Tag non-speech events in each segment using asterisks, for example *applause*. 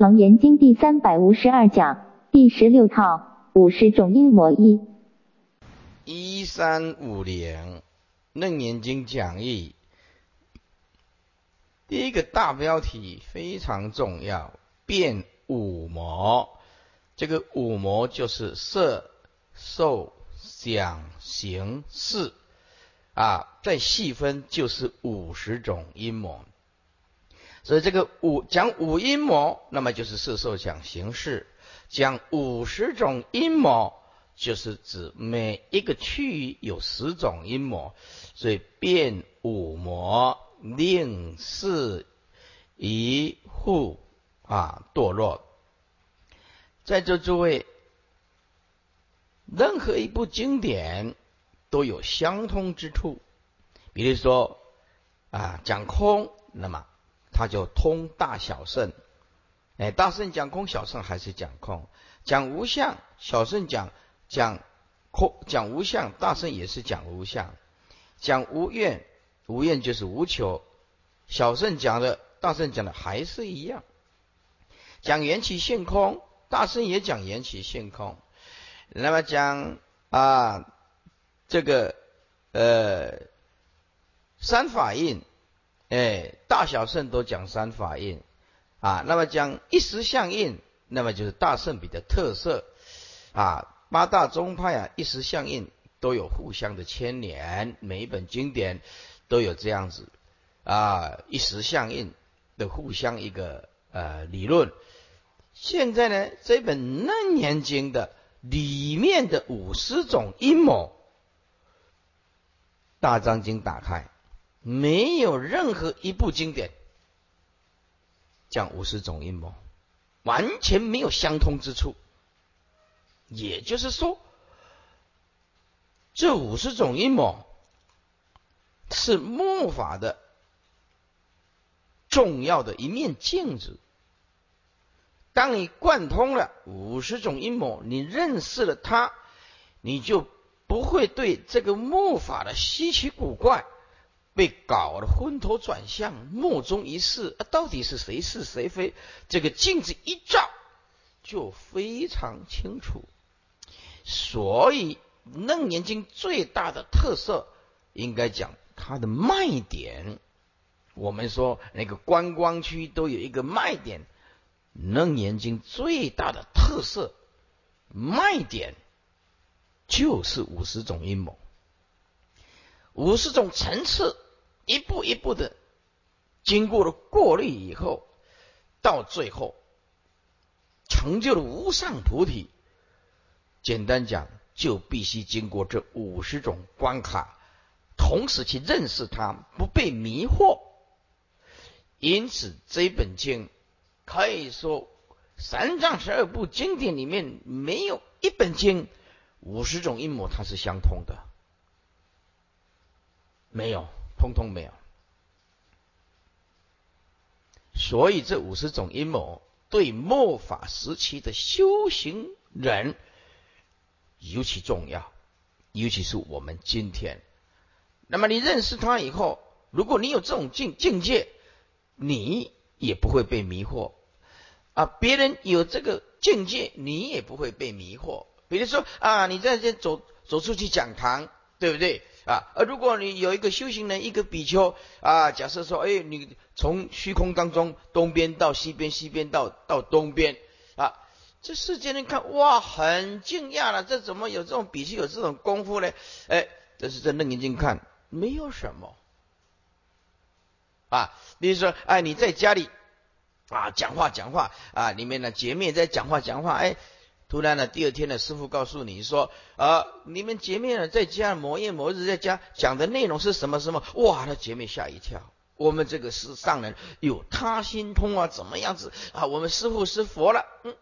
楞严经第三百五十二讲第十六套五十种阴魔一。一三五零楞严经讲义，第一个大标题非常重要，变五魔。这个五魔就是色、受、想、行、识啊，再细分就是五十种阴魔。所以这个五讲五阴魔，那么就是色、受、想、行、识；讲五十种阴魔，就是指每一个区域有十种阴魔，所以变五魔，令四一户啊堕落。在座诸位，任何一部经典都有相通之处。比如说啊，讲空，那么它就通大小圣。哎，大圣讲空，小圣还是讲空；讲无相，小圣讲讲空，讲无相，大圣也是讲无相；讲无愿，无愿就是无求，小圣讲的，大圣讲的还是一样。讲缘起性空。大圣也讲缘起性空，那么讲啊，这个呃三法印，哎，大小圣都讲三法印啊。那么讲一时相印，那么就是大圣比的特色啊。八大宗派啊，一时相印都有互相的牵连，每一本经典都有这样子啊，一时相印的互相一个呃理论。现在呢，这本《楞严经》的里面的五十种阴谋，大章经打开，没有任何一部经典讲五十种阴谋，完全没有相通之处。也就是说，这五十种阴谋是末法的重要的一面镜子。当你贯通了五十种阴谋，你认识了它，你就不会对这个木法的稀奇古怪被搞得昏头转向、目中一视。啊，到底是谁是谁非？这个镜子一照，就非常清楚。所以《楞严经》最大的特色，应该讲它的卖点。我们说那个观光区都有一个卖点。楞严经最大的特色卖点就是五十种阴谋，五十种层次，一步一步的经过了过滤以后，到最后成就了无上菩提。简单讲，就必须经过这五十种关卡，同时去认识它，不被迷惑。因此，这本经。可以说，三藏十二部经典里面没有一本经五十种阴谋它是相通的，没有，通通没有。所以这五十种阴谋对末法时期的修行人尤其重要，尤其是我们今天。那么你认识他以后，如果你有这种境境界，你也不会被迷惑。啊，别人有这个境界，你也不会被迷惑。比如说啊，你在这走走出去讲堂，对不对啊？而如果你有一个修行人，一个比丘啊，假设说，哎，你从虚空当中东边到西边，西边到到东边啊，这世间人看哇，很惊讶了，这怎么有这种比丘有这种功夫呢？哎，这是在楞严经看，没有什么啊。比如说，哎，你在家里。啊，讲话讲话啊！里面的姐妹在讲话讲话，哎，突然呢，第二天呢，师傅告诉你说，啊，你们姐妹呢在家某夜某日在家讲的内容是什么什么？哇，那姐妹吓一跳。我们这个是上人有他心通啊，怎么样子啊？我们师傅是佛了，嗯，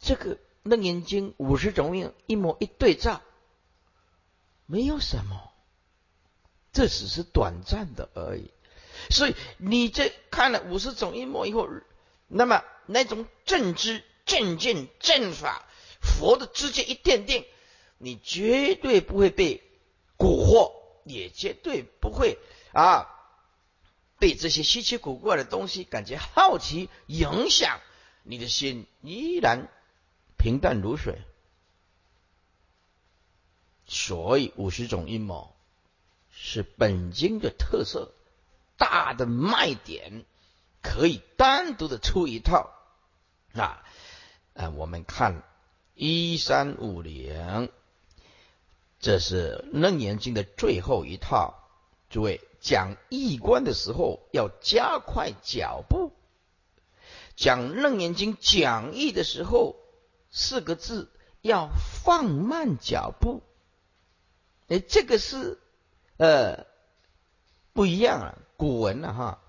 这个楞严经五十种印一模一对照，没有什么，这只是短暂的而已。所以你这看了五十种阴谋以后，那么那种正知、正见、正法，佛的直接一奠定，你绝对不会被蛊惑，也绝对不会啊被这些稀奇古怪的东西感觉好奇影响你的心依然平淡如水。所以五十种阴谋是本经的特色，大的卖点，可以单独的出一套啊。呃，我们看一三五零，这是楞严经的最后一套。诸位讲义观的时候要加快脚步，讲楞严经讲义的时候四个字要放慢脚步。哎，这个是呃不一样啊，古文了哈。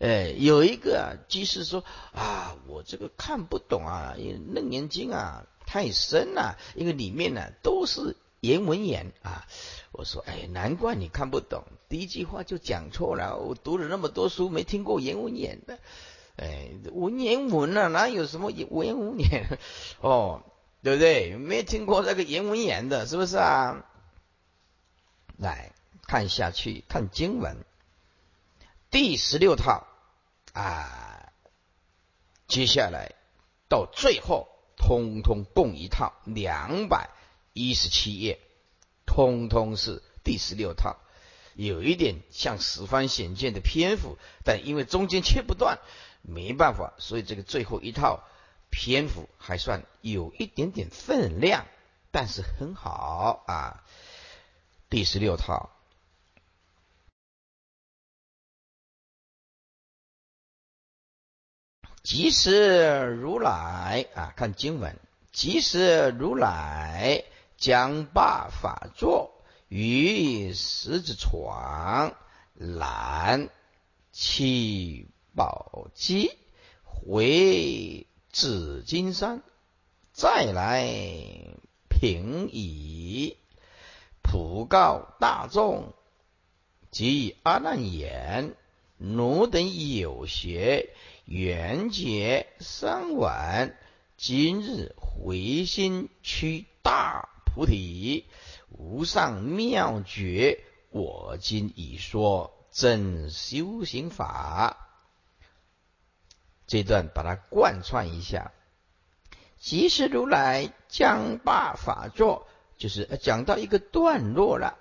哎，有一个啊居士说啊，我这个看不懂啊，因为《楞严经》啊太深了，因为里面呢都是言文言啊。我说，哎，难怪你看不懂，第一句话就讲错了。我读了那么多书，没听过言文言的，哎，文言文啊，哪有什么文文言？*laughs* 哦，对不对？没听过那个言文言的，是不是啊？来看下去，看经文第十六套。啊，接下来到最后，通通共一套两百一十七页，通通是第十六套，有一点像十方显见的篇幅，但因为中间切不断，没办法，所以这个最后一套篇幅还算有一点点分量，但是很好啊，第十六套。即时如来啊，看经文，即时如来将罢法座于石子床，揽七宝机回紫金山，再来平矣普告大众及阿难言：奴等有学。缘结三晚，今日回心趋大菩提，无上妙觉。我今已说正修行法。这段把它贯穿一下。即是如来将罢法座，就是讲到一个段落了，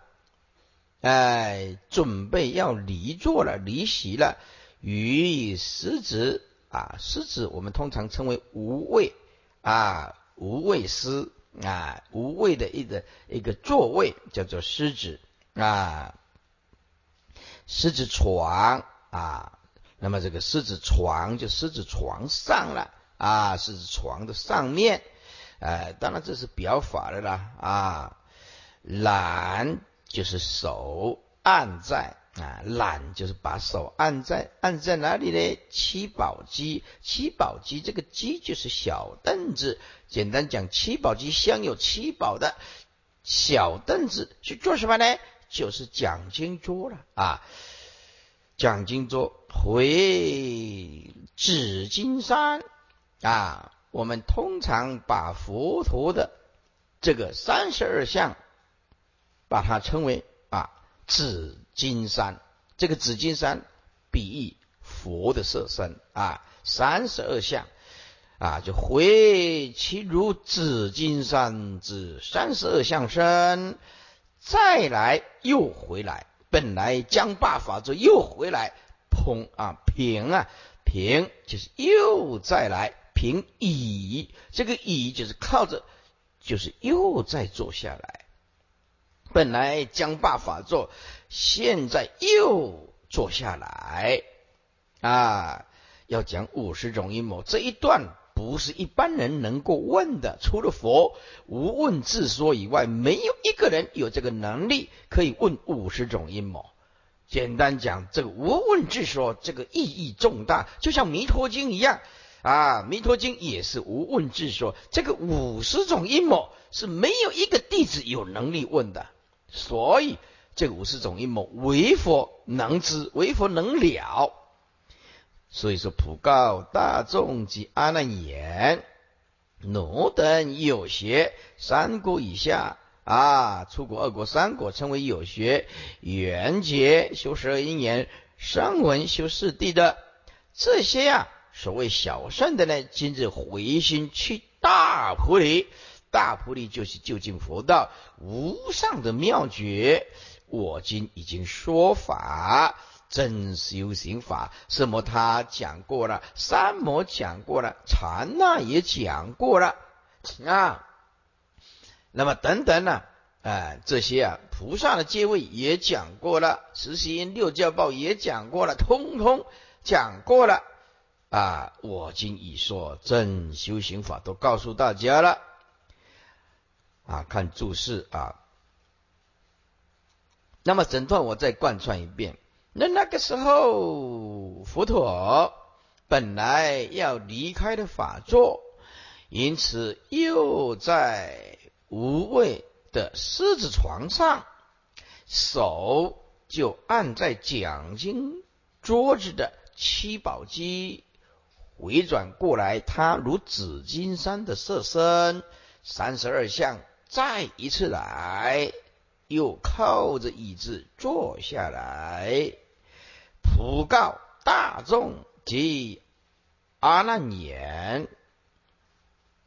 哎，准备要离座了，离席了。予以实子啊，实子我们通常称为无位啊，无位师啊，无位的一个一个座位叫做狮子啊，狮子床啊，那么这个狮子床就狮子床上了啊，狮子床的上面，呃，当然这是表法的啦啊，揽就是手按在。啊，懒就是把手按在按在哪里呢？七宝机，七宝机这个机就是小凳子。简单讲，七宝机镶有七宝的小凳子去做什么呢？就是讲经桌了啊。讲经桌回紫金山啊。我们通常把佛陀的这个三十二相，把它称为啊紫。金山，这个紫金山比喻佛的色身。啊，三十二相。啊，就回其如紫金山之。三十二相身，再来又回来，本来将罢法座又回来，通啊平啊。平，就是又再来。平乙，这个乙就是靠着，就是又再坐下来。本来将罢法座，现在又坐下来啊！要讲五十种阴谋，这一段不是一般人能够问的，除了佛无问自说以外，没有一个人有这个能力可以问五十种阴谋。简单讲，这个无问自说，这个意义重大，就像弥陀经一样啊！弥陀经也是无问自说，这个五十种阴谋是没有一个弟子有能力问的。所以这五十种阴谋，唯佛能知，唯佛能了。所以说，普告大众及阿难言：奴等有学三国以下啊，出国二国三国称为有学，缘结修十二因缘，声闻修四谛的这些呀，所谓小圣的呢，今日回心去大菩提，大菩提就是究竟佛道无上的妙诀。我今已经说法，真修行法，什么他讲过了，三摩讲过了，禅那也讲过了啊。那么等等呢？哎，这些啊，菩萨的阶位也讲过了，十行六教报也讲过了，通通讲过了啊！我今已说真修行法都告诉大家了啊！看注释啊。那么整段我再贯穿一遍。那那个时候，佛陀本来要离开的法座，因此又在无畏。的狮子床上，手就按在讲经桌子的七宝机，回转过来，他如紫金山的色身，三十二相再一次来，又靠着椅子坐下来，普告大众及阿难言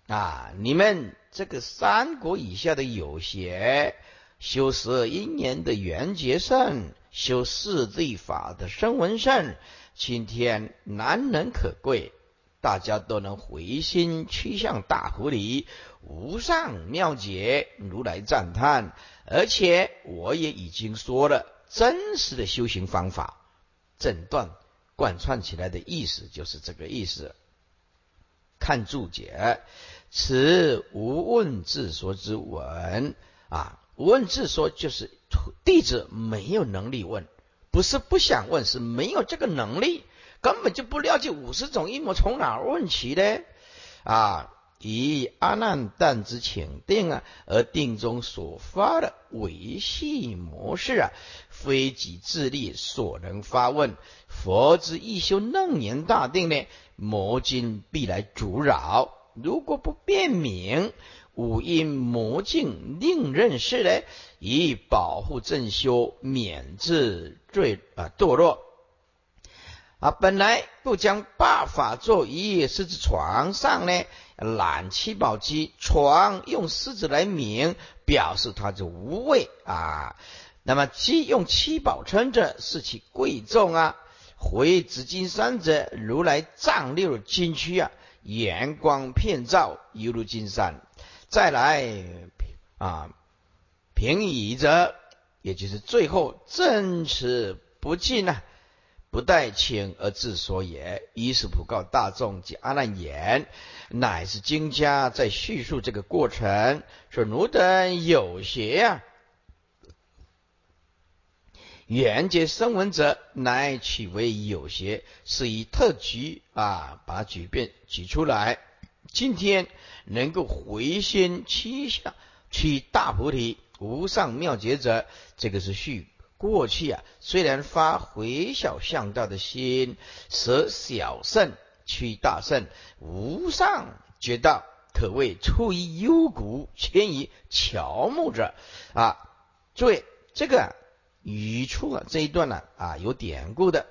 啊，你们。这个三国以下的有些修十二因缘的缘觉圣，修四谛法的声闻圣，今天难能可贵，大家都能回心趋向大菩提，无上妙解，如来赞叹。而且我也已经说了真实的修行方法，整段贯穿起来的意思就是这个意思。看注解。此无问自说之文啊，无问自说就是弟子没有能力问，不是不想问，是没有这个能力，根本就不了解五十种阴谋从哪问起呢？啊，以阿难但之请定啊，而定中所发的维系模式啊，非己自力所能发问。佛之一修楞严大定呢，魔经必来阻扰。如果不辨明五阴魔境，另认识呢，以保护正修，免至坠啊堕落啊！本来不将八法座于狮子床上呢，揽七宝机床用狮子来名，表示它是无畏啊。那么鸡用七宝称着，是其贵重啊。回紫金山者，如来藏六金躯啊。阳光片照，犹如金山。再来啊，平移者，也就是最后正持不尽呢，不待请而自说也。于是普告大众及阿难言，乃是经家在叙述这个过程，说汝等有邪呀。缘觉声闻者，乃取为有邪，是以特举啊，把举变举出来。今天能够回心七相，取大菩提无上妙觉者，这个是续过去啊。虽然发回小向道的心，舍小圣取大圣，无上觉道，可谓出于幽谷，迁于乔木者啊。诸位，这个。语出啊这一段呢啊有典故的，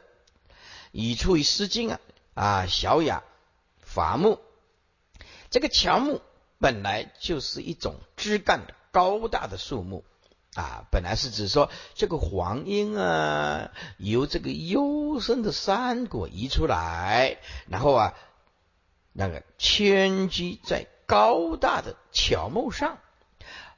语出于《诗经》啊啊小雅伐木，这个乔木本来就是一种枝干高大的树木啊，本来是指说这个黄莺啊由这个幽深的山谷移出来，然后啊那个迁居在高大的乔木上，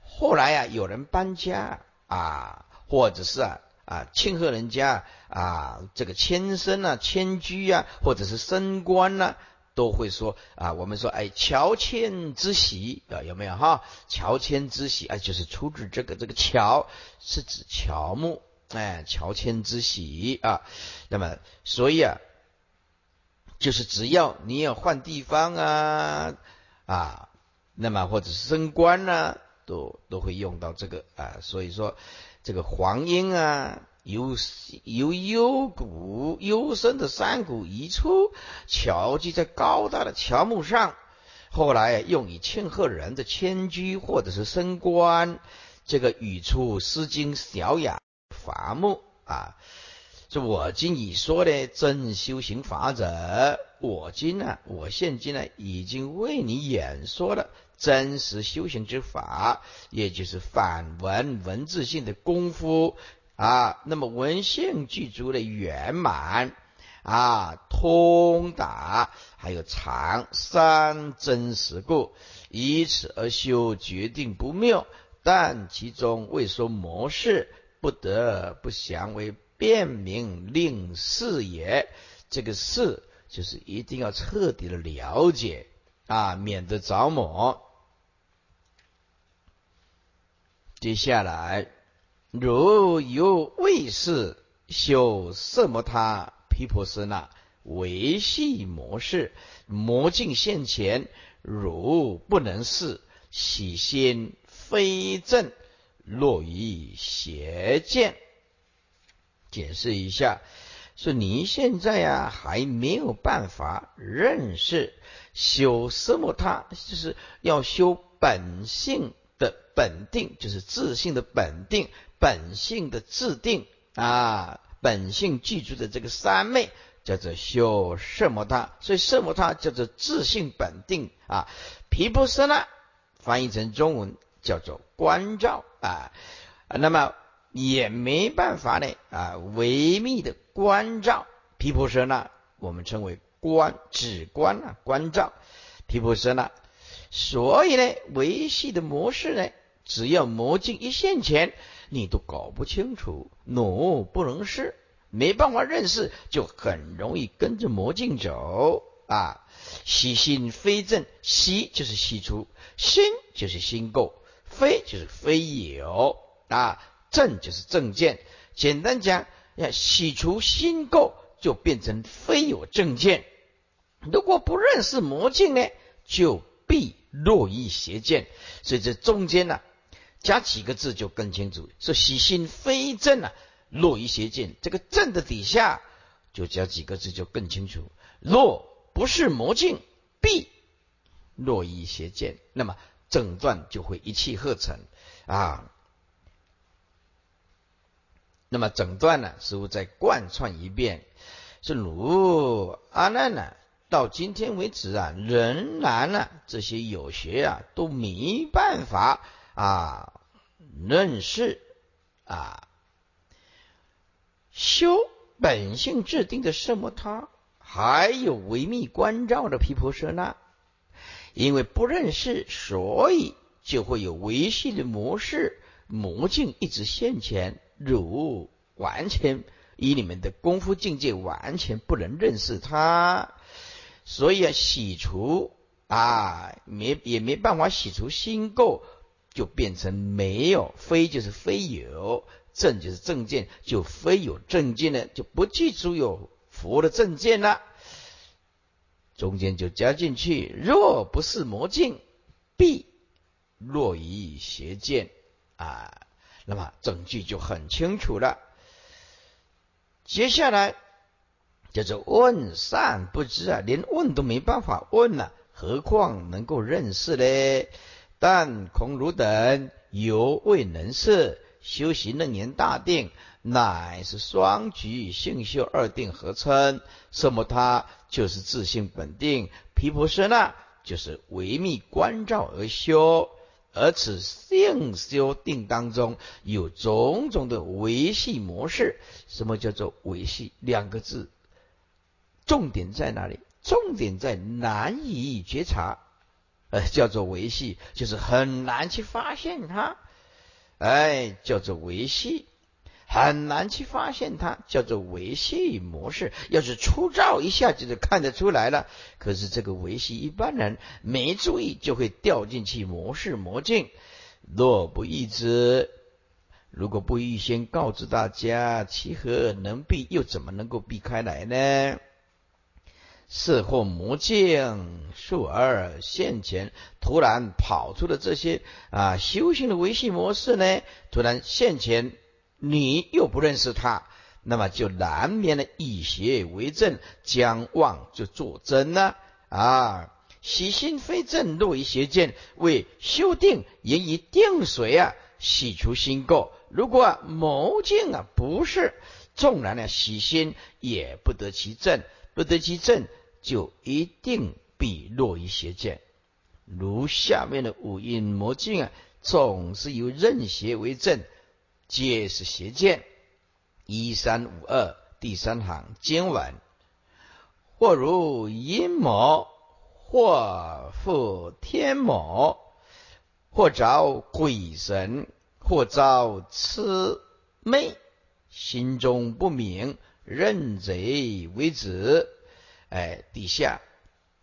后来啊有人搬家啊。或者是啊啊庆贺人家啊这个迁升啊迁居啊，或者是升官呐，都会说啊我们说哎乔迁之喜啊有没有哈乔迁之喜啊就是出自这个这个乔是指乔木哎乔迁之喜啊，那么所以啊就是只要你要换地方啊啊，那么或者是升官呐，都都会用到这个啊，所以说。这个黄莺啊，由由幽谷幽深的山谷移出，乔居在高大的乔木上。后来用以庆贺人的迁居或者是升官。这个语出《诗经·小雅·伐木》啊，这我今已说的真修行法者，我今呢，我现今呢，已经为你演说了真实修行之法，也就是反文文字性的功夫啊。那么文性具足的圆满啊，通达，还有常三真实故，以此而修，决定不谬。但其中未说模式，不得不详为辨明令事也。这个事就是一定要彻底的了解啊，免得着魔。接下来，如有未是修色摩他毗婆舍那维系模式，魔境现前，如不能视，喜心。非正，落于邪见。解释一下，说你现在呀还没有办法认识修什么，他就是要修本性的本定，就是自性的本定，本性的自定啊，本性具足的这个三昧叫做修什么他，所以什么他叫做自性本定啊。毗婆舍那翻译成中文。叫做关照啊，那么也没办法呢啊，维密的关照毗婆舍那，我们称为观，只观啊，关照毗婆舍那。所以呢，维系的模式呢，只要魔镜一现前，你都搞不清楚，弩不能试，没办法认识，就很容易跟着魔镜走啊。喜心非正，喜就是喜出，心就是心垢。非就是非有啊，正就是正见。简单讲，要洗除心垢，就变成非有正见。如果不认识魔镜呢，就必落于邪见。所以这中间呢，加几个字就更清楚。说喜心非正啊，落于邪见。这个正的底下就加几个字就更清楚。若不是魔镜，必落于邪见。那么。整段就会一气呵成啊。那么整段呢，师傅再贯穿一遍，是如阿难呢，到今天为止啊，仍然呢，这些有学啊，都没办法啊认识啊修本性制定的什么他，还有维密关照的毗婆舍那。因为不认识，所以就会有维系的模式魔镜一直现前，如完全以你们的功夫境界完全不能认识它，所以啊，洗除啊，没也没办法洗除心垢，就变成没有，非就是非有，正就是正见，就非有正见呢，就不记住有佛的正见了。中间就加进去，若不是魔镜，必落于邪见啊。那么整句就很清楚了。接下来叫做问善不知啊，连问都没办法问了，何况能够认识呢？但孔汝等犹未能事，修行那年大定。乃是双局性修二定合称，什么他就是自性本定，毗婆舍那就是维密关照而修，而此性修定当中有种种的维系模式。什么叫做维系？两个字，重点在哪里？重点在难以觉察，呃，*laughs* 叫做维系，就是很难去发现它，哎，叫做维系。很难去发现它，叫做维系模式。要是粗糙一下就就看得出来了。可是这个维系一般人没注意，就会掉进去模式魔镜。若不预知，如果不预先告知大家，其何能避？又怎么能够避开来呢？事或魔镜数而现前，突然跑出的这些啊修行的维系模式呢？突然现前。你又不认识他，那么就难免的以邪为正，将妄就作真了啊！喜心非正，落于邪见，为修定也以定水啊，洗除心垢。如果谋境啊不是，纵然呢喜心也不得其正，不得其正，就一定必落于邪见。如下面的五阴魔境啊，总是由任邪为正，皆是邪见。一三五二第三行经文，或如阴魔，或复天魔，或遭鬼神，或遭魑魅，心中不明，认贼为子。哎，底下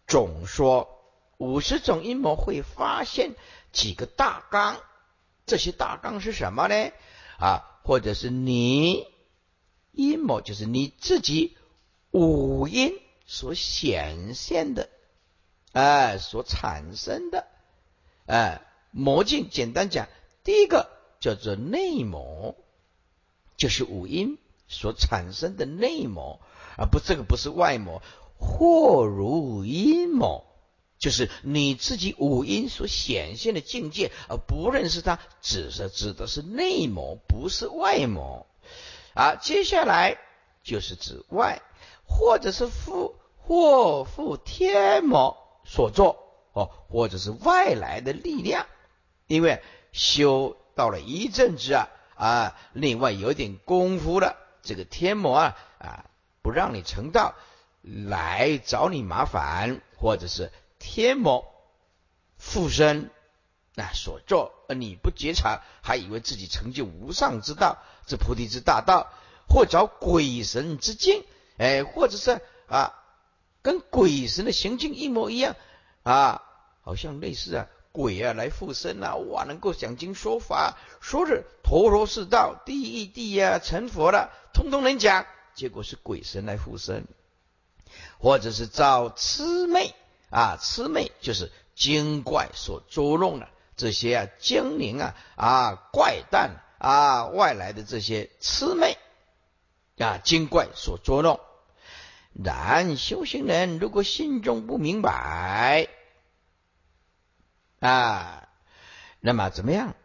总说。五十种阴谋会发现几个大纲，这些大纲是什么呢？啊，或者是你阴谋，就是你自己五阴所显现的，哎，所产生的，哎，魔境。简单讲，第一个叫做内魔，就是五阴所产生的内魔，啊，不，这个不是外魔，或如阴谋。就是你自己五阴所显现的境界，而不认识它，只是指的是内魔，不是外魔。啊，接下来就是指外，或者是复或复天魔所作哦，或者是外来的力量。因为修到了一阵子啊啊，另外有点功夫了，这个天魔啊啊，不让你成道，来找你麻烦，或者是。天魔附身啊所作，而你不觉察，还以为自己成就无上之道，这菩提之大道，或找鬼神之境，哎，或者是啊，跟鬼神的行径一模一样啊，好像类似啊，鬼啊来附身啊，哇，能够讲经说法，说是陀罗是道，地狱地呀，成佛了，通通能讲，结果是鬼神来附身，或者是造魑魅。啊，魑魅就是精怪所捉弄的这些啊精灵啊啊怪诞啊外来的这些魑魅啊精怪所捉弄。然修行人如果心中不明白啊，那么怎么样？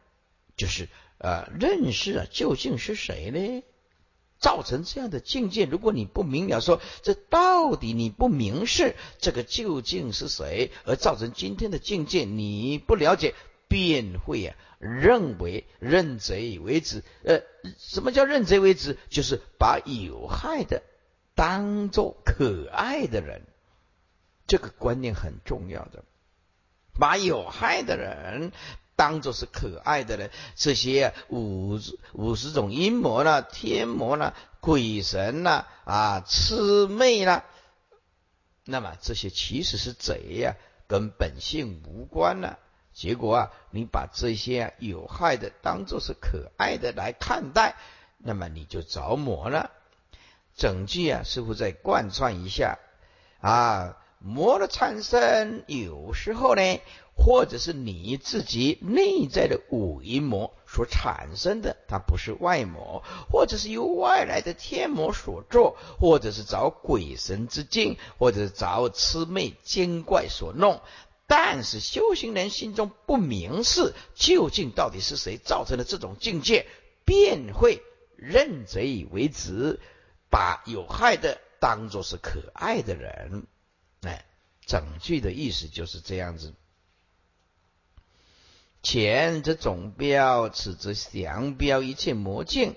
就是呃认识啊究竟是谁呢？造成这样的境界，如果你不明了，说这到底你不明示这个究竟是谁，而造成今天的境界，你不了解，便会啊认为认贼为子。呃，什么叫认贼为子？就是把有害的当做可爱的人，这个观念很重要的，把有害的人。当做是可爱的人，这些五五十种阴魔啦、天魔啦、鬼神啦、啊魑魅啦，那么这些其实是贼呀，跟本性无关呢。结果啊，你把这些有害的当做是可爱的来看待，那么你就着魔了。整句啊，似乎再贯穿一下啊，魔的产生有时候呢。或者是你自己内在的五阴魔所产生的，它不是外魔；或者是由外来的天魔所作；或者是找鬼神之境；或者是找魑魅精怪所弄。但是修行人心中不明示，究竟到底是谁造成的这种境界，便会认贼为子，把有害的当作是可爱的人。哎，整句的意思就是这样子。前则总标，此则详标一切魔境。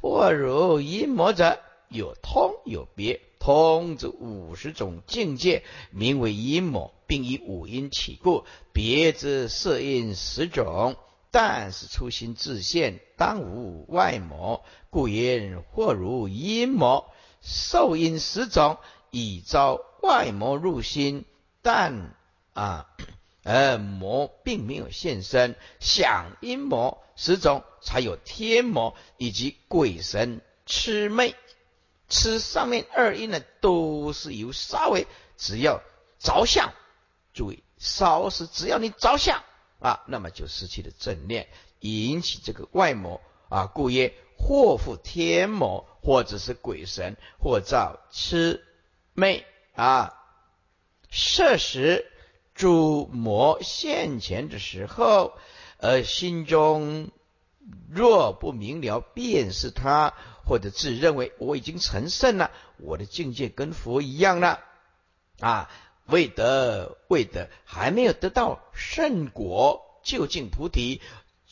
或如阴魔者，有通有别。通则五十种境界，名为阴魔，并以五阴起故；别之色阴十种，但是初心自现，当无外魔，故言或如阴魔，受阴十种，以招外魔入心，但啊。而魔并没有现身，想阴魔十种，才有天魔以及鬼神魑魅。吃上面二因呢，都是由稍微只要着相，注意稍是只要你着相啊，那么就失去了正念，引起这个外魔啊，故曰祸福天魔，或者是鬼神，或造魑魅啊，摄食。诸魔现前的时候，呃心中若不明了，便是他，或者自认为我已经成圣了，我的境界跟佛一样了，啊，未得未得，还没有得到圣果，究竟菩提，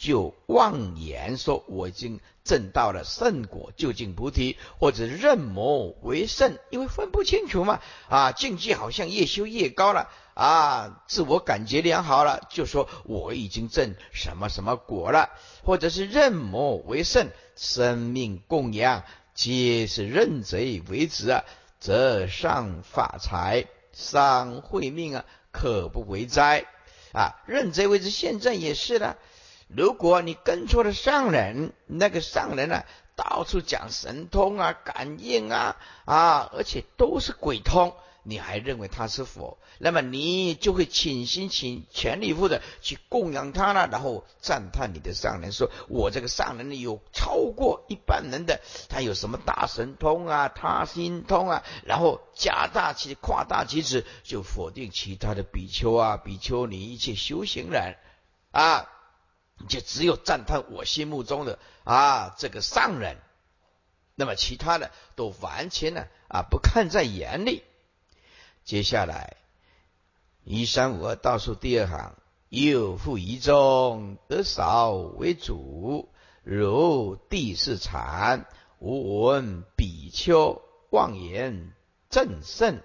就妄言说我已经证到了圣果，究竟菩提，或者认魔为圣，因为分不清楚嘛。啊，境界好像越修越高了啊，自我感觉良好了，就说我已经证什么什么果了，或者是认魔为圣，生命供养皆是认贼为子啊，则上法财。伤慧命啊，可不为灾啊！认贼为子，现在也是了。如果你跟错了上人，那个上人呢，到处讲神通啊、感应啊啊，而且都是鬼通。你还认为他是佛，那么你就会倾心倾全力以赴的去供养他了，然后赞叹你的上人，说我这个上人有超过一般人的，他有什么大神通啊，他心通啊，然后加大其夸大其词，就否定其他的比丘啊、比丘尼一切修行人啊，就只有赞叹我心目中的啊这个上人，那么其他的都完全呢啊不看在眼里。接下来，一三五二倒数第二行，又复一中得少为主，如地是禅，无闻比丘妄言正胜，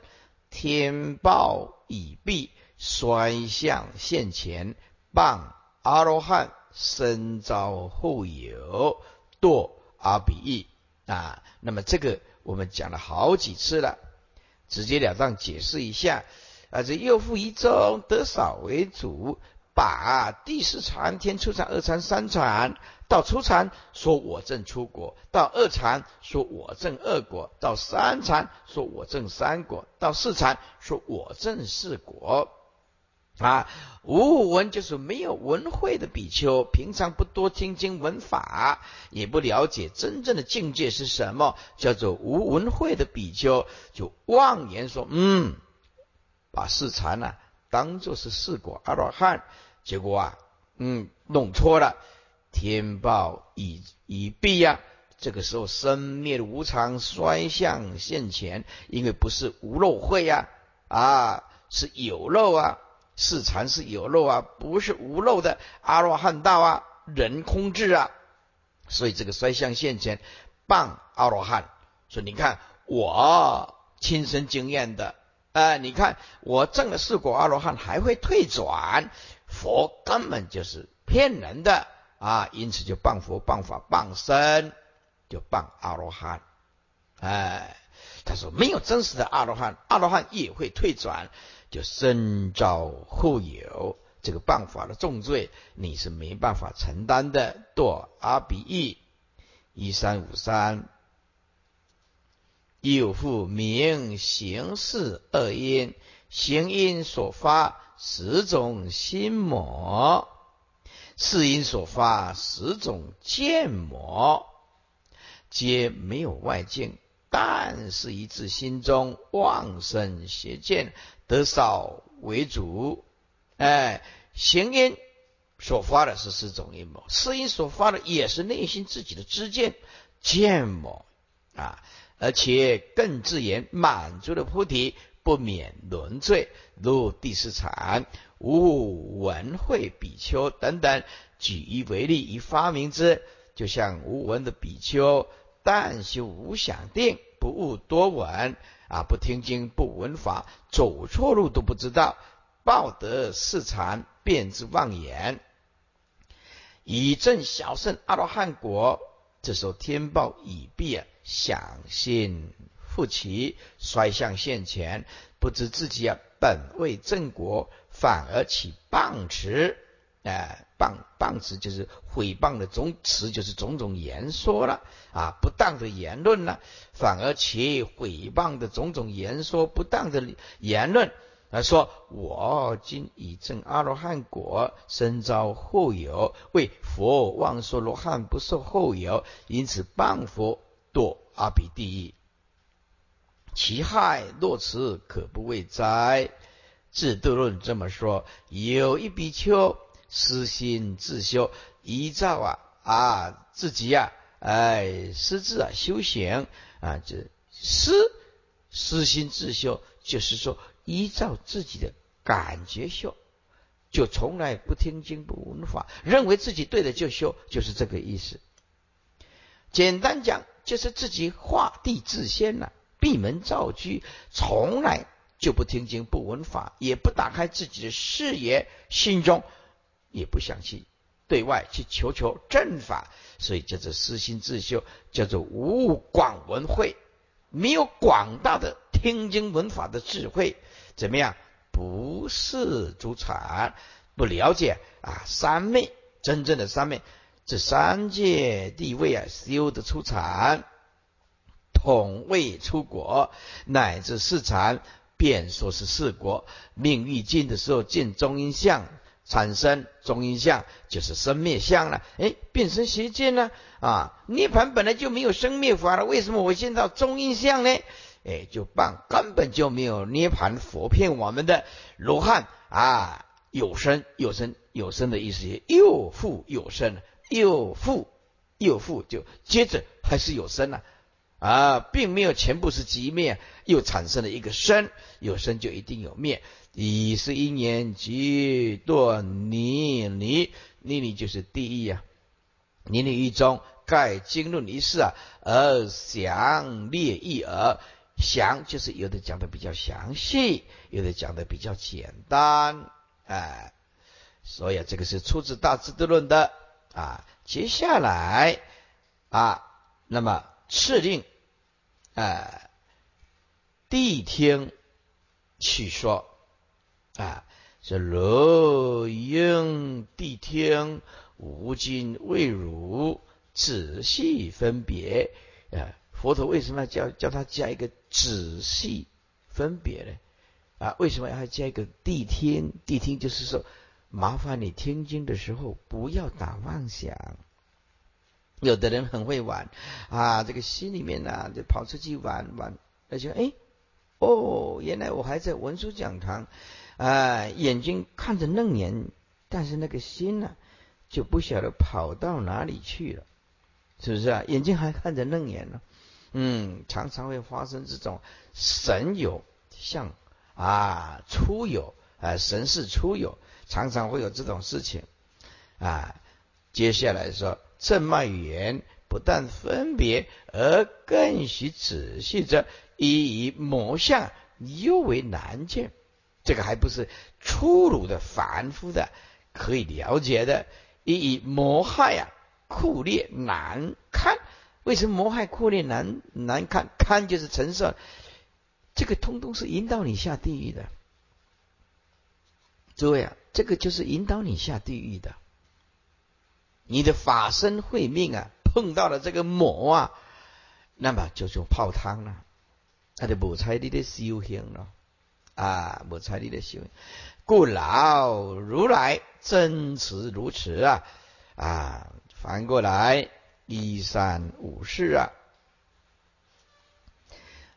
天报已毕，衰相现前，谤阿罗汉，身遭后有，堕阿比喻啊。那么这个我们讲了好几次了。直截了当解释一下啊，这又复一中得少为主，把第四禅天初禅、二禅、三禅到初禅说我正出国，到二禅说我正二果，到三禅说我正三果，到四禅说我正四果。啊，无闻就是没有文慧的比丘，平常不多听经闻法，也不了解真正的境界是什么，叫做无文慧的比丘，就妄言说，嗯，把四禅呢当做是四果阿罗汉，结果啊，嗯，弄错了，天报已已毕呀。这个时候生灭无常，衰相现前，因为不是无漏慧呀，啊，是有漏啊。是禅是有漏啊，不是无漏的阿罗汉道啊，人空智啊，所以这个衰相现前，谤阿罗汉。说你看我亲身经验的，哎，你看我证了四果阿罗汉还会退转，佛根本就是骗人的啊，因此就谤佛、谤法、谤身，就谤阿罗汉。哎，他说没有真实的阿罗汉，阿罗汉也会退转。就身遭后有这个办法的重罪，你是没办法承担的。堕阿比喻一三五三，有复名行事二因，行因所发十种心魔，是因所发十种见魔，皆没有外境，但是一自心中妄生邪见。得少为主，哎，行因所发的是四种阴谋，四因所发的也是内心自己的知见见谋啊，而且更自言满足了菩提，不免轮罪，如第四禅无闻会比丘等等，举一为例以发明之，就像无闻的比丘，但修无想定，不悟多闻。啊！不听经，不闻法，走错路都不知道，报得四禅，便之妄言，以证小圣阿罗汉果。这时候天报已毕啊，想心复起，衰向现前，不知自己啊本为正果，反而起谤持。哎，谤谤词就是毁谤的总词，就是种种言说了啊，不当的言论呢，反而其毁谤的种种言说不当的言论，来说我今已证阿罗汉果，身遭后有，为佛妄说罗汉不受后有，因此谤佛堕阿鼻地狱，其害若此，可不为哉？智度论这么说，有一比丘。私心自修，依照啊啊自己呀，哎，私自啊修行啊，这私私心自修，就是说依照自己的感觉修，就从来不听经不闻法，认为自己对的就修，就是这个意思。简单讲，就是自己画地自仙了，闭门造车，从来就不听经不闻法，也不打开自己的视野，心中也不想去对外去求求正法，所以叫做私心自修，叫做无广闻慧，没有广大的听经闻法的智慧，怎么样？不是主产，不了解啊，三昧真正的三昧，这三界地位啊，修的出产，统位出国，乃至四禅。便说是四国命欲尽的时候，见中阴相产生中阴相，就是生灭相了。哎，变成邪见呢？啊，涅盘本来就没有生灭法了，为什么我见到中阴相呢？哎，就棒，根本就没有涅盘佛骗我们的罗汉啊，有生有生有生的意思，又复有生，又复又复，就接着还是有生了。啊，并没有全部是即灭，又产生了一个生，有生就一定有灭。以是因缘即断泥泥，泥泥就是地狱啊。泥泥一中盖经论一事啊，而详列一而详，就是有的讲的比较详细，有的讲的比较简单。哎，所以啊这个是出自大智度论的啊。接下来啊，那么敕令。啊，谛听去说啊，是若应谛听，无今未汝仔细分别啊。佛陀为什么要叫叫他加一个仔细分别呢？啊，为什么要加一个谛听？谛听就是说，麻烦你听经的时候不要打妄想。有的人很会玩啊，这个心里面呢就跑出去玩玩，而且哎，哦，原来我还在文殊讲堂啊，眼睛看着楞严，但是那个心呢就不晓得跑到哪里去了，是不是啊？眼睛还看着楞严呢，嗯，常常会发生这种神有像啊出有啊神是出有，常常会有这种事情啊。接下来说。正脉语言不但分别，而更需仔细者，以魔相尤为难见。这个还不是粗鲁的、凡夫的可以了解的。以魔害啊，酷烈难堪。为什么魔害酷烈难难堪？堪就是承受，这个通通是引导你下地狱的。诸位啊，这个就是引导你下地狱的。你的法身慧命啊，碰到了这个魔啊，那么就就泡汤了，他就无采你的修行了啊，无采你的行为。故老如来真持如此啊啊，反过来一三五四啊，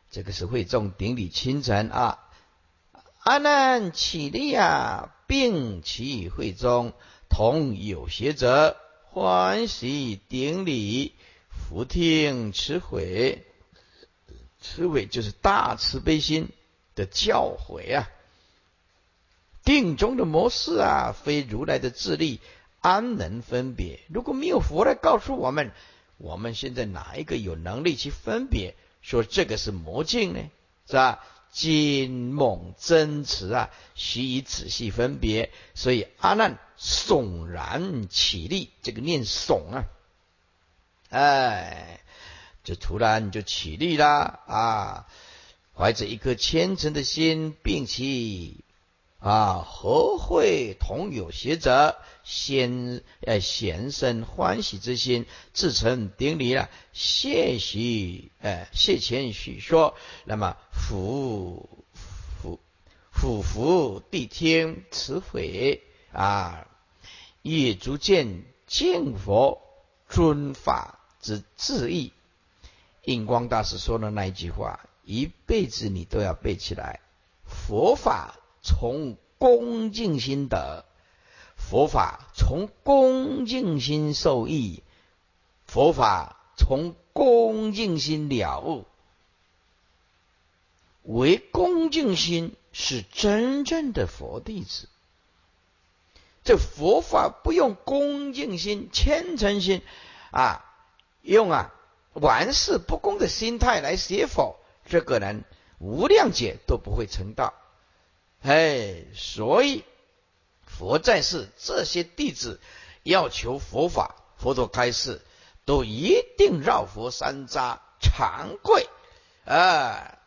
这个是会众顶礼清晨啊，阿难起立啊，并其会中同有学者。欢喜顶礼，福听慈悔，慈悔就是大慈悲心的教诲啊。定中的模式啊，非如来的智力安能分别？如果没有佛来告诉我们，我们现在哪一个有能力去分别？说这个是魔镜呢？是吧？金猛真慈啊，须以仔细分别。所以阿难。悚然起立，这个念悚啊，哎，就突然就起立啦啊！怀着一颗虔诚的心，并起啊，和会同有学者，先呃贤生欢喜之心，自诚顶礼了，谢许呃谢前许说，那么福福福福地听慈悔。啊，也逐渐见佛尊法之智意。印光大师说的那一句话，一辈子你都要背起来。佛法从恭敬心得，佛法从恭敬心受益，佛法从恭敬心了悟。为恭敬心是真正的佛弟子。这佛法不用恭敬心、虔诚心啊，用啊玩世不恭的心态来学佛，这个人无量劫都不会成道。哎，所以佛在世，这些弟子要求佛法，佛陀开示，都一定绕佛三匝，长跪啊，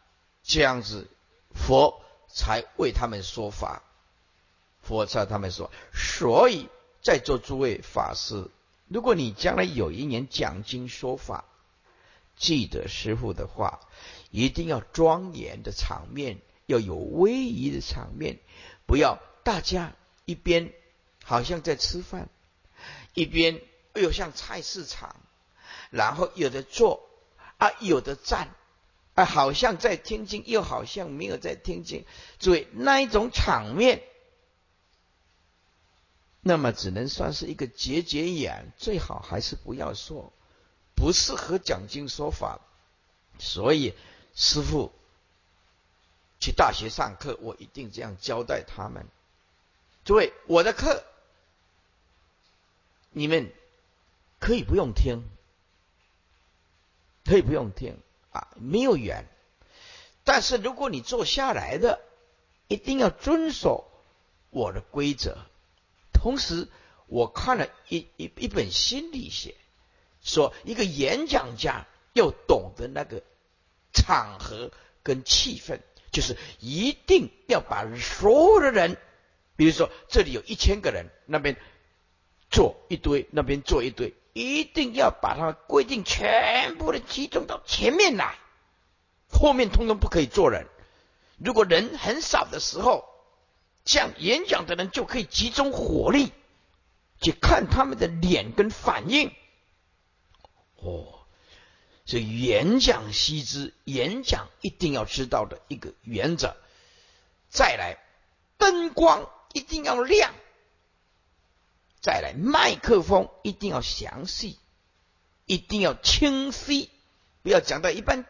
这样子，佛才为他们说法。佛才他们说，所以在座诸位法师，如果你将来有一年讲经说法，记得师傅的话，一定要庄严的场面。要有威仪的场面，不要大家一边好像在吃饭，一边又像菜市场，然后有的坐啊，有的站啊，好像在听经，又好像没有在听经。注意那一种场面，那么只能算是一个结节眼，最好还是不要说，不适合讲经说法。所以师傅。去大学上课，我一定这样交代他们。诸位，我的课你们可以不用听，可以不用听啊，没有缘。但是如果你坐下来的，一定要遵守我的规则。同时，我看了一一一本心理学，说一个演讲家要懂得那个场合跟气氛。就是一定要把所有的人，比如说这里有一千个人，那边坐一堆，那边坐一堆，一定要把它规定全部的集中到前面来，后面通通不可以坐人。如果人很少的时候，这样演讲的人就可以集中火力去看他们的脸跟反应。哦。所以演讲须知，演讲一定要知道的一个原则。再来，灯光一定要亮。再来，麦克风一定要详细，一定要清晰，不要讲到一半。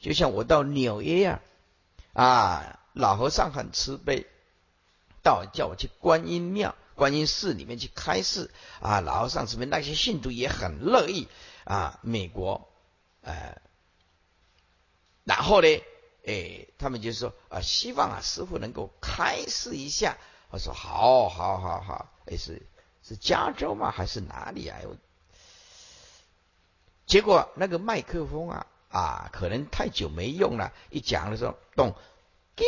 就像我到纽约啊，啊，老和尚很慈悲，到叫我去观音庙。观音寺里面去开示啊，老和尚这边那些信徒也很乐意啊。美国，呃，然后呢，哎，他们就说啊，希望啊师傅能够开示一下。我说好，好，好，好，哎，是是加州吗？还是哪里啊？结果那个麦克风啊啊，可能太久没用了，一讲的时候咚，滴，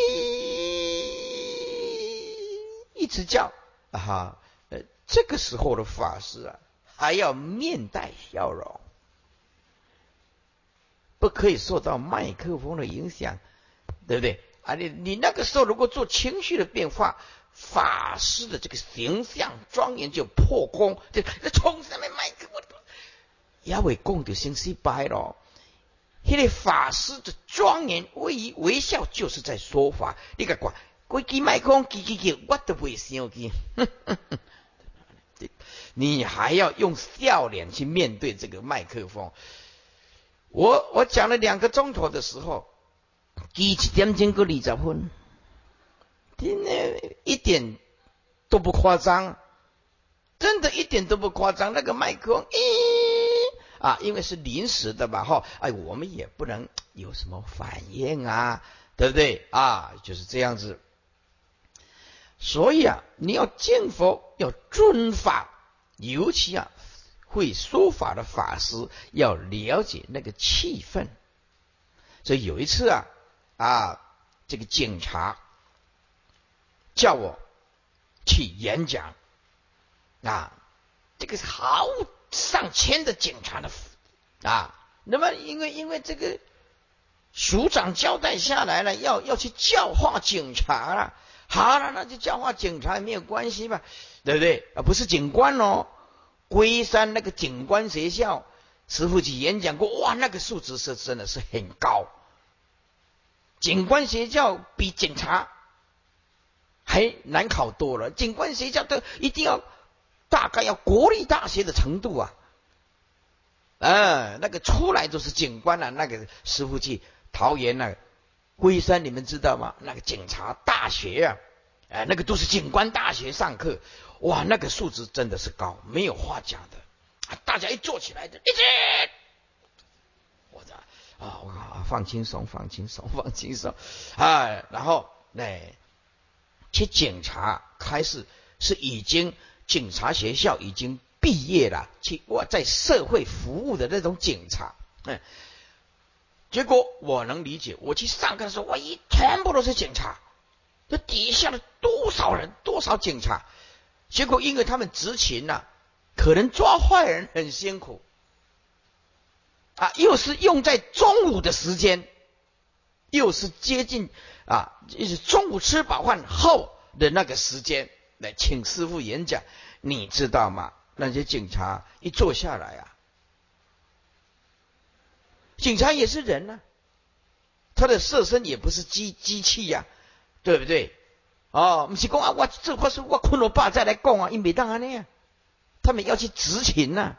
一直叫。啊哈，呃，这个时候的法师啊，还要面带笑容，不可以受到麦克风的影响，对不对？啊，你你那个时候如果做情绪的变化，法师的这个形象庄严就破功，就冲上面麦克风，也会讲就先失败了。那个法师的庄严威仪微笑，就是在说法，你个管。规支麦克风，叽叽叽，我都不会想去。*laughs* 你还要用笑脸去面对这个麦克风。我我讲了两个钟头的时候，几点钟过二十分，真的，一点都不夸张，真的一点都不夸张。那个麦克风，咦啊，因为是临时的嘛，哈，哎，我们也不能有什么反应啊，对不对啊？就是这样子。所以啊，你要见佛要尊法，尤其啊会说法的法师要了解那个气氛。所以有一次啊啊，这个警察叫我去演讲啊，这个好上千的警察的啊，那么因为因为这个署长交代下来了，要要去教化警察了。好了，那就教化警察也没有关系嘛，对不对？啊，不是警官哦，龟山那个警官学校，师傅去演讲过，哇，那个素质是真的是很高。警官学校比警察还难考多了，警官学校都一定要大概要国立大学的程度啊，啊，那个出来都是警官啊，那个师傅去桃园那龟山，你们知道吗？那个警察大学啊，哎，那个都是警官大学上课，哇，那个素质真的是高，没有话讲的。大家一坐起来的，一起，我的啊，我放轻松，放轻松，放轻松，*laughs* 啊，然后哎，去警察开始是已经警察学校已经毕业了，去我在社会服务的那种警察，哎。结果我能理解，我去上课的时候，我一全部都是警察，这底下的多少人，多少警察。结果因为他们执勤呐，可能抓坏人很辛苦，啊，又是用在中午的时间，又是接近啊，就是中午吃饱饭后的那个时间来请师傅演讲，你知道吗？那些警察一坐下来啊。警察也是人呐，他的色身也不是机机器呀，对不对？哦，不是讲啊，我这话是我困了爸再来讲啊，因为当然呢，他们要去执勤呐，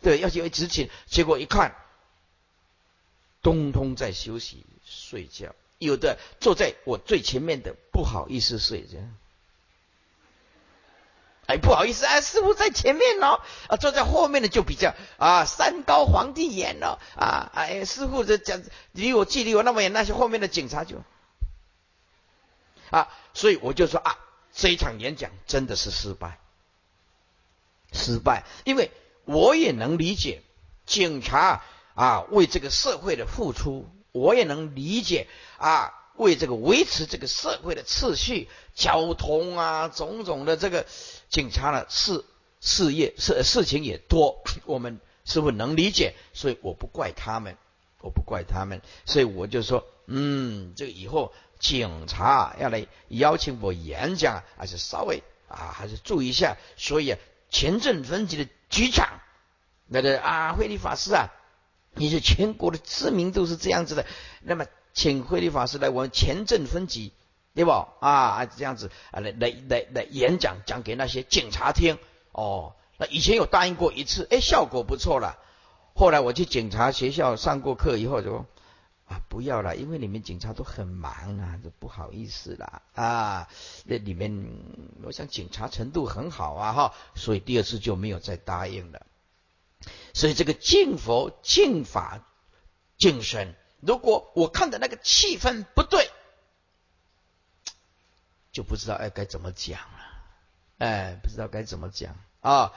对，要去执勤，结果一看，通通在休息睡觉，有的坐在我最前面的，不好意思睡着。哎，不好意思啊，师傅在前面哦，啊，坐在后面的就比较啊，山高皇帝远哦，啊，哎，师傅这讲离我距离我那么远，那些后面的警察就啊，所以我就说啊，这一场演讲真的是失败，失败，因为我也能理解警察啊为这个社会的付出，我也能理解啊。为这个维持这个社会的秩序、交通啊，种种的这个警察的事事业事事情也多，*coughs* 我们是不能理解？所以我不怪他们，我不怪他们，所以我就说，嗯，这个以后警察要来邀请我演讲，还是稍微啊，还是注意一下。所以啊，前镇分局的局长，那个啊，慧理法师啊，你是全国的知名度是这样子的，那么。请慧律法师来我们前镇分局，对不？啊，这样子啊，来来来来演讲，讲给那些警察听。哦，那以前有答应过一次，哎，效果不错了。后来我去警察学校上过课以后，就说啊，不要了，因为你们警察都很忙啊，就不好意思啦。啊。那里面我想警察程度很好啊，哈，所以第二次就没有再答应了。所以这个敬佛敬法敬身。如果我看的那个气氛不对，就不知道哎该怎么讲了，哎，不知道该怎么讲。啊。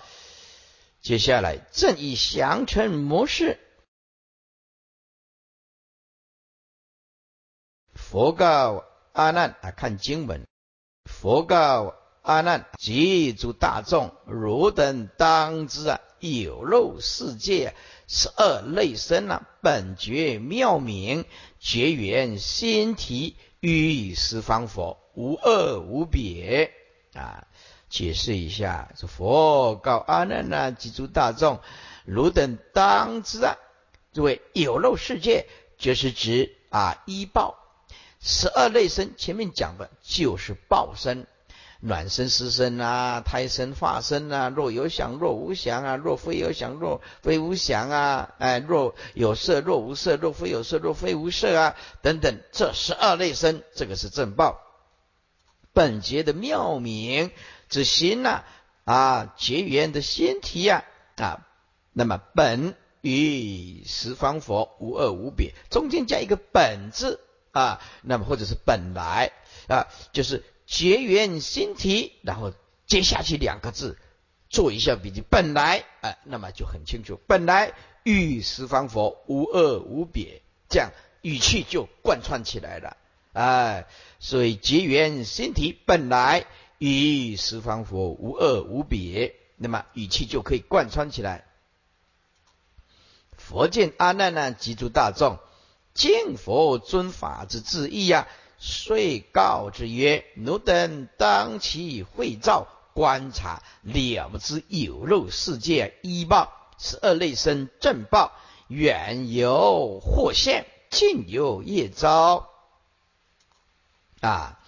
接下来正以降臣模式，佛告阿难啊，看经文，佛告阿难及诸大众，汝等当知啊，有漏世界。十二类身啊，本觉妙明，绝缘心体，于十方佛，无二无别啊！解释一下，这佛告阿难呐，及诸大众，汝等当知啊，诸位有漏世界，就是指啊一报十二类身，前面讲的就是报身。卵生、湿生啊，胎生、化生啊，若有想，若无想啊，若非有想，若非无想啊，哎，若有色，若无色，若非有色，若非无色啊，等等，这十二类生，这个是正报。本节的妙名之心呐，啊，结缘的先体呀，啊，那么本与十方佛无二无别，中间加一个本字啊，那么或者是本来啊，就是。结缘心体，然后接下去两个字做一下笔记。本来，哎，那么就很清楚。本来与十方佛无二无别，这样语气就贯穿起来了。哎，所以结缘心体本来与十方佛无二无别，那么语气就可以贯穿起来。佛见阿难呢，及诸大众，见佛尊法之智意呀。遂告之曰：“奴等当其会照观察，了知有漏世界一报，十二类生正报，远有祸现，近有业招。啊，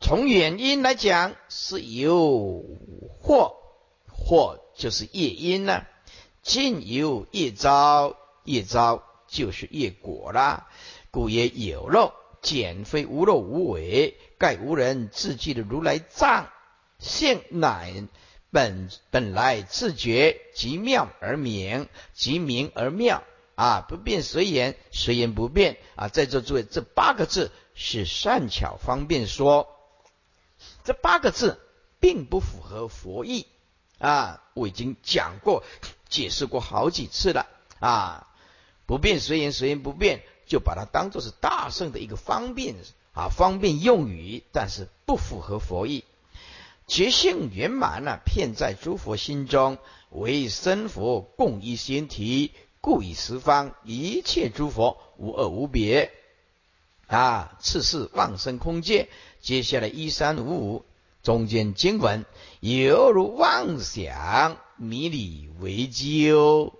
从原因来讲，是有或或就是业因呢；近有业招，业招就是业果啦。故曰有肉，减非无肉无为，盖无人自具的如来藏，现乃本本来自觉，极妙而明，极明而妙啊！不变随言，随言不变啊！在座诸位，这八个字是善巧方便说，这八个字并不符合佛意啊！我已经讲过。解释过好几次了啊！不变随言，随言不变，就把它当做是大圣的一个方便啊，方便用语，但是不符合佛意。觉性圆满呢，片在诸佛心中，为生佛共一心体，故以十方一切诸佛无二无别啊！次是妄生空界，接下来一三五五中间经文犹如妄想。迷离为究，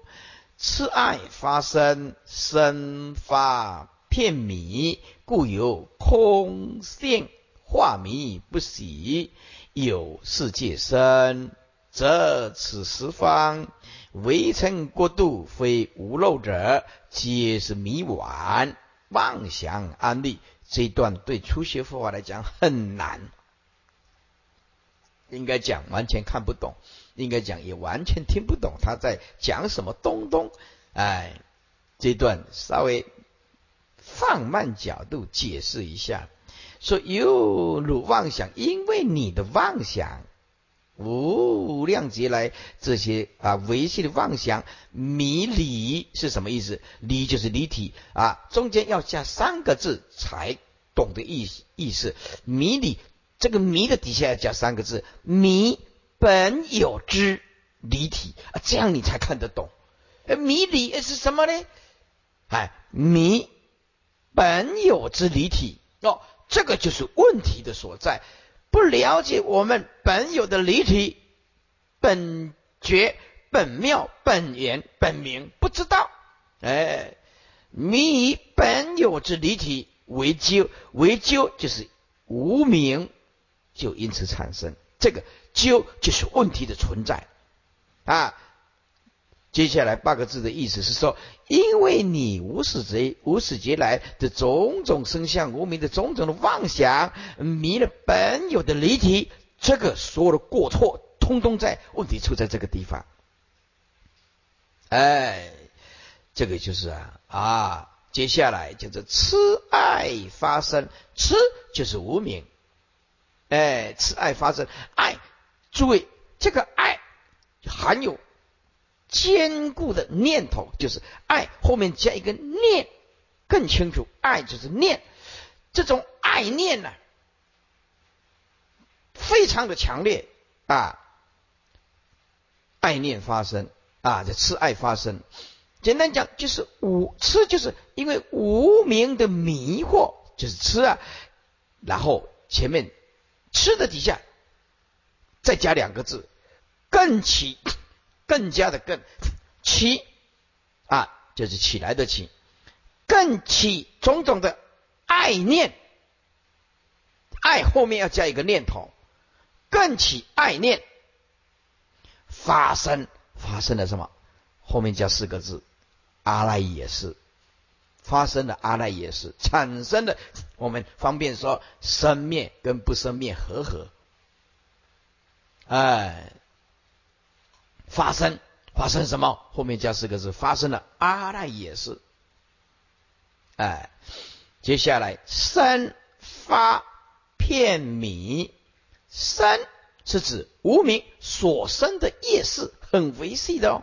痴爱发生，生发片迷，故有空性化迷不喜。有世界生，则此十方围城国度，非无漏者，皆是迷惘妄想安利。这一段对初学佛法来讲很难，应该讲完全看不懂。应该讲也完全听不懂他在讲什么东东，哎，这段稍微放慢角度解释一下，说有汝妄想，因为你的妄想无量劫来这些啊维系的妄想迷离是什么意思？离就是离体啊，中间要加三个字才懂的意意思。迷离这个迷的底下要加三个字迷。本有之离体啊，这样你才看得懂。迷离是什么呢？哎，迷本有之离体哦，这个就是问题的所在。不了解我们本有的离体，本觉、本妙、本源、本名，不知道。哎，迷以本有之离体为究，为究就是无名，就因此产生这个。究就是问题的存在啊！接下来八个字的意思是说，因为你无始劫无始劫来的种种生相无名的种种的妄想，迷了本有的离体，这个所有的过错，通通在问题出在这个地方。哎，这个就是啊啊！接下来就是痴爱发生，痴就是无名，哎，痴爱发生，爱。诸位，这个爱含有坚固的念头，就是爱后面加一个念，更清楚，爱就是念，这种爱念呢，非常的强烈啊，爱念发生啊，这痴爱发生，简单讲就是无痴，就是因为无名的迷惑，就是痴啊，然后前面痴的底下。再加两个字，更起，*coughs* 更加的更起啊，就是起来的起，更起种种的爱念，爱后面要加一个念头，更起爱念发生发生了什么？后面加四个字，阿赖也是发生的，阿赖也是产生的。我们方便说生灭跟不生灭合合。哎，发生发生什么？后面加四个字，发生了。阿赖也是。哎，接下来生发片米，生是指无名所生的业事，很维系的哦。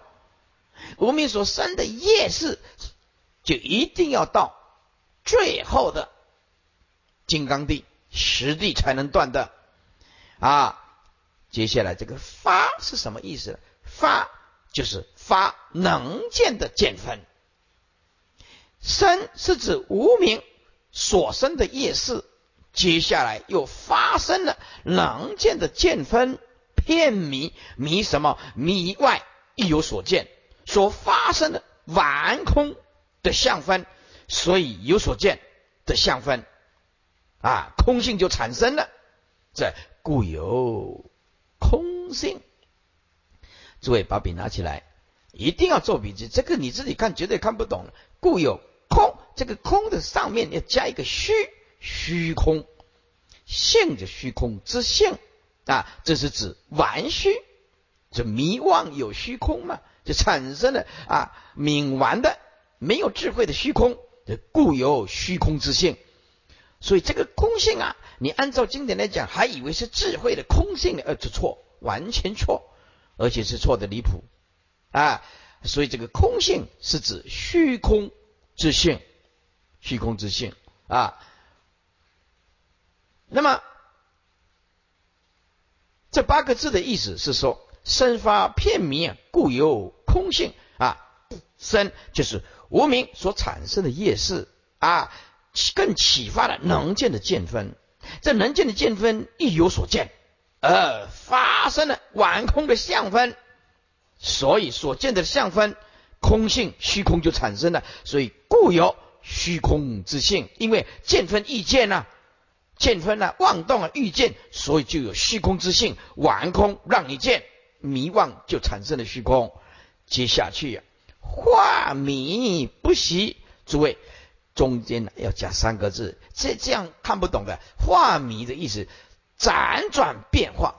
无名所生的业事，就一定要到最后的金刚地、实地才能断的啊。接下来这个发是什么意思？发就是发能见的见分，生是指无名所生的业事，接下来又发生了能见的见分，片迷迷什么？迷外亦有所见，所发生的完空的相分，所以有所见的相分啊，空性就产生了，这故有。空性，诸位把笔拿起来一定要做笔记。这个你自己看绝对看不懂。故有空，这个空的上面要加一个虚，虚空性就虚空之性啊，这是指玩虚，这迷妄有虚空嘛，就产生了啊冥顽的没有智慧的虚空，这故有虚空之性。所以这个空性啊，你按照经典来讲，还以为是智慧的空性的，呃，这错，完全错，而且是错的离谱啊！所以这个空性是指虚空之性，虚空之性啊。那么这八个字的意思是说，生发片迷，故有空性啊。生就是无名所产生的业事啊。更启发了能见的见分，这能见的见分亦有所见，而发生了完空的相分，所以所见的相分空性虚空就产生了，所以故有虚空之性。因为见分易见呐，见分呢妄动啊欲见，所以就有虚空之性，完空让你见迷妄就产生了虚空。接下去呀，化迷不习，诸位。中间呢要加三个字，这这样看不懂的化迷的意思，辗转变化，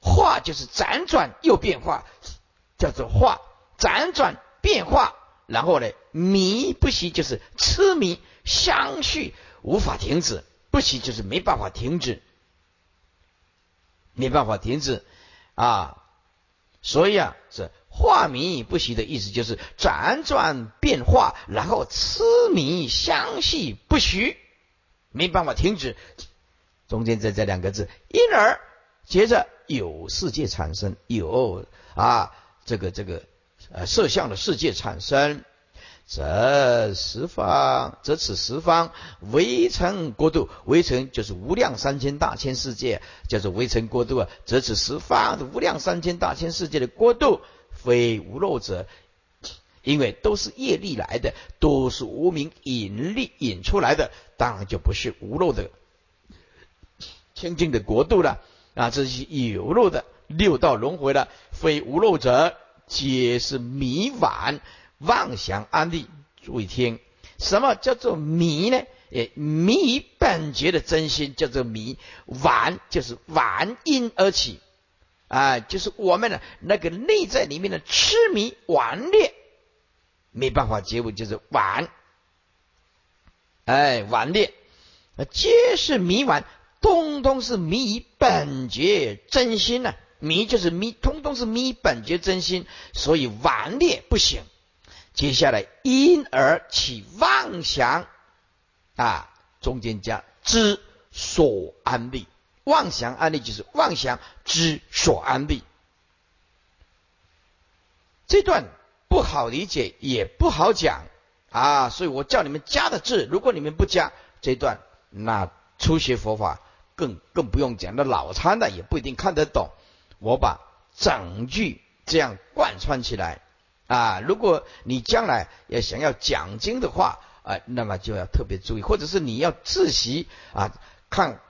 化就是辗转又变化，叫做化，辗转变化，然后呢迷不息就是痴迷相续无法停止，不息就是没办法停止，没办法停止。啊，所以啊是。化迷不息的意思就是辗转变化，然后痴迷相续不徐，没办法停止。中间在这两个字，因而接着有世界产生，有啊这个这个呃色相的世界产生，则十方则此十方围城国度，围城就是无量三千大千世界，叫做围城国度啊。则此十方无量三千大千世界的国度。非无漏者，因为都是业力来的，都是无名引力引出来的，当然就不是无漏的 *sniffs* 清净的国度了啊！这是有漏的六道轮回了，非无漏者，皆是迷惘妄想安利。注意听，什么叫做迷呢？诶，迷本觉的真心叫做迷，顽就是顽因而起。啊，就是我们的那个内在里面的痴迷顽劣，没办法结果就是顽，哎，顽劣，皆是迷顽，通通是迷于本觉真心呢，迷就是迷，通通是迷本觉真心，所以顽劣不行。接下来因而起妄想，啊，中间加之所安立。妄想安利就是妄想之所安利，这段不好理解也不好讲啊，所以我叫你们加的字，如果你们不加这段，那初学佛法更更不用讲，那脑残的也不一定看得懂。我把整句这样贯穿起来啊，如果你将来要想要讲经的话啊，那么就要特别注意，或者是你要自习啊看。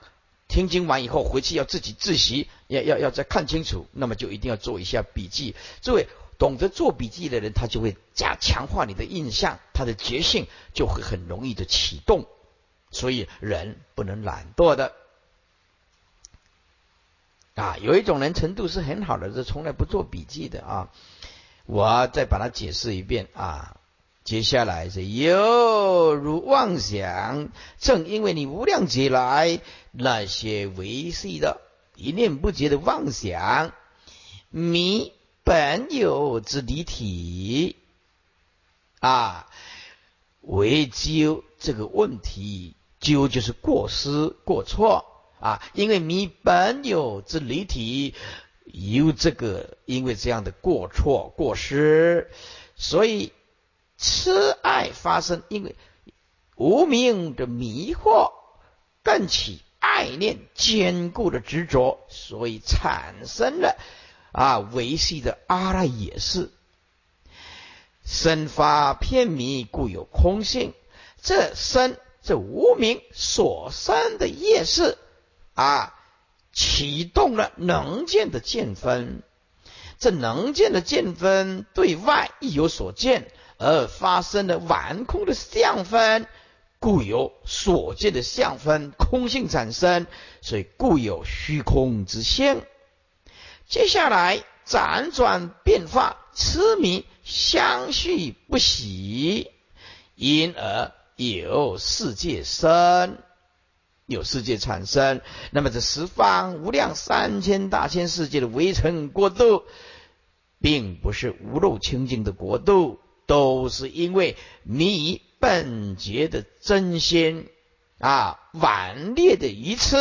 听经完以后，回去要自己自习，要要要再看清楚，那么就一定要做一下笔记。诸位懂得做笔记的人，他就会加强化你的印象，他的觉性就会很容易的启动。所以人不能懒惰的啊！有一种人程度是很好的，是从来不做笔记的啊。我再把它解释一遍啊。接下来是又如妄想，正因为你无量劫来那些维系的一念不绝的妄想，迷本有之离体啊，为究这个问题，究就是过失过错啊，因为迷本有之离体有这个，因为这样的过错过失，所以。痴爱发生，因为无名的迷惑，更起爱念坚固的执着，所以产生了啊维系的阿赖耶识。生发偏迷，故有空性。这生这无名所生的业识啊，启动了能见的见分。这能见的见分对外亦有所见，而发生的完空的相分，故有所见的相分空性产生，所以故有虚空之性。接下来辗转变化，痴迷相续不息，因而有世界生。有世界产生，那么这十方无量三千大千世界的围城国度，并不是无漏清净的国度，都是因为你本觉的真心啊顽劣的愚痴，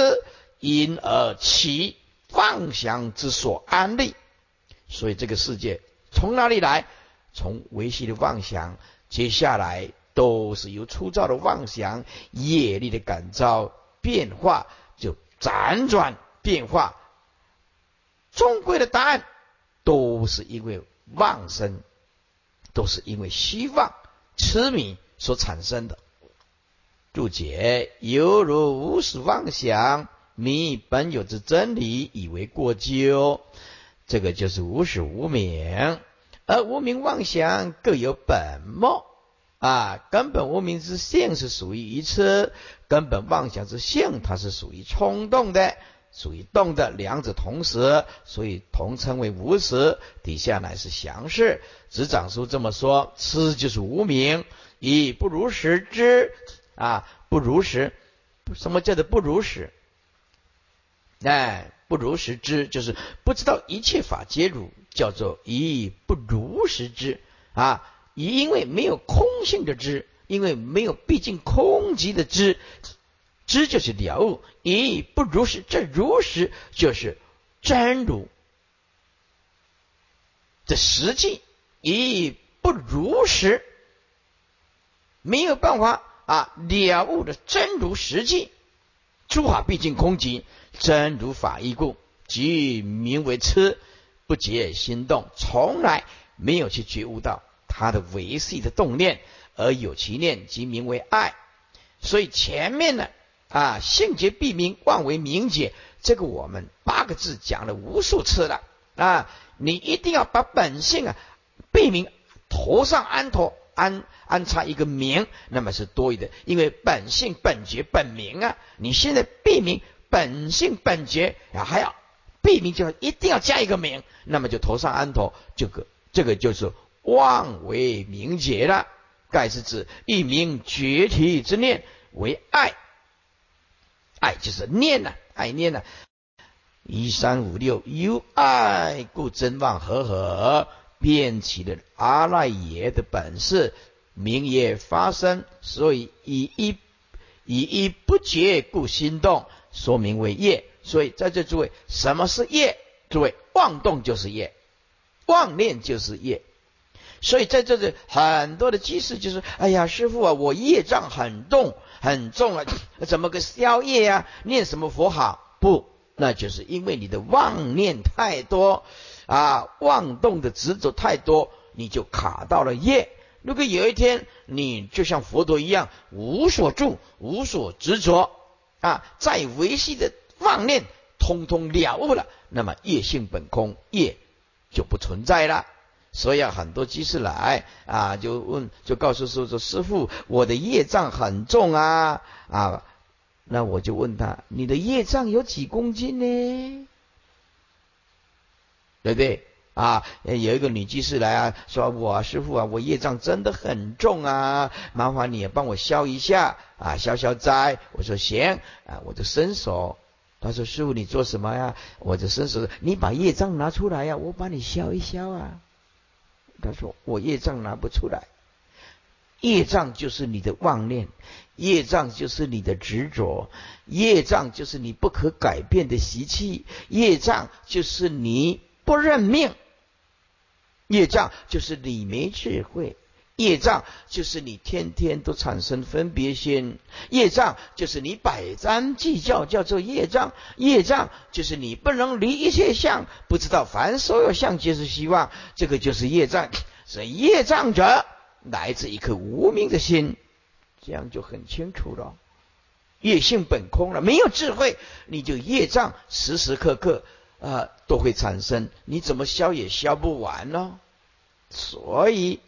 因而其妄想之所安立。所以这个世界从哪里来？从维系的妄想，接下来都是由粗糙的妄想业力的感召。变化就辗转变化，终归的答案都是因为妄生，都是因为希望痴迷所产生的。注解：犹如无始妄想，迷本有之真理，以为过咎，这个就是无始无明，而无明妄想各有本末。啊，根本无名之性是属于愚痴，根本妄想之性它是属于冲动的，属于动的，两者同时，所以同称为无实。底下乃是详事。执掌书这么说：痴就是无名，以不如实知啊，不如实，什么叫做不如实？哎，不如实知就是不知道一切法皆如，叫做以不如实知啊。以因为没有空性的知，因为没有毕竟空寂的知，知就是了悟。咦，不如实，这如实就是真如。这实际，咦，不如实，没有办法啊了悟的真如实际。诸法毕竟空寂，真如法亦故，即名为痴，不觉心动，从来没有去觉悟到。它的维系的动念，而有其念，即名为爱。所以前面呢，啊，性觉必明，妄为明解，这个我们八个字讲了无数次了啊。你一定要把本性啊，必明头上安头安安插一个明，那么是多余的，因为本性本觉本明啊。你现在必明本性本觉啊，还要必明，就要一定要加一个明，那么就头上安头，这个这个就是。妄为明解了，盖是指一名绝体之念为，爱就是念呐，爱念呐。一三五六由爱故真妄合合，变起了阿赖耶的本事，明业发生，所以以一以一不觉故心动，说明为业。所以在这诸位，什么是业？诸位，妄动就是业，妄念就是业。所以在这里很多的居士就是，哎呀，师傅啊，我业障很重很重啊，怎么个消业呀？念什么佛好？不，那就是因为你的妄念太多啊，妄动的执着太多，你就卡到了业。如果有一天你就像佛陀一样，无所住、无所执着啊，在维系的妄念通通了悟了，那么业性本空，业就不存在了。所以啊，很多居士来啊，就问，就告诉师傅说：“师傅，我的业障很重啊啊！”那我就问他：“你的业障有几公斤呢？对不对？”啊，有一个女居士来啊，说：“我师傅啊，我业障真的很重啊，麻烦你也帮我消一下啊，消消灾。”我说：“行啊，我就伸手。”他说：“师傅，你做什么呀？”我就伸手，你把业障拿出来呀，我帮你消一消啊。他说：“我业障拿不出来，业障就是你的妄念，业障就是你的执着，业障就是你不可改变的习气，业障就是你不认命，业障就是你没智慧，业障就是你天天都产生分别心，业障就是你百般计较，叫做业障，业障就是你不能离一切相，不知道凡所有相皆是希望，这个就是业障。所以业障者来自一颗无名的心，这样就很清楚了。业性本空了，没有智慧，你就业障时时刻刻啊都会产生，你怎么消也消不完呢？所以，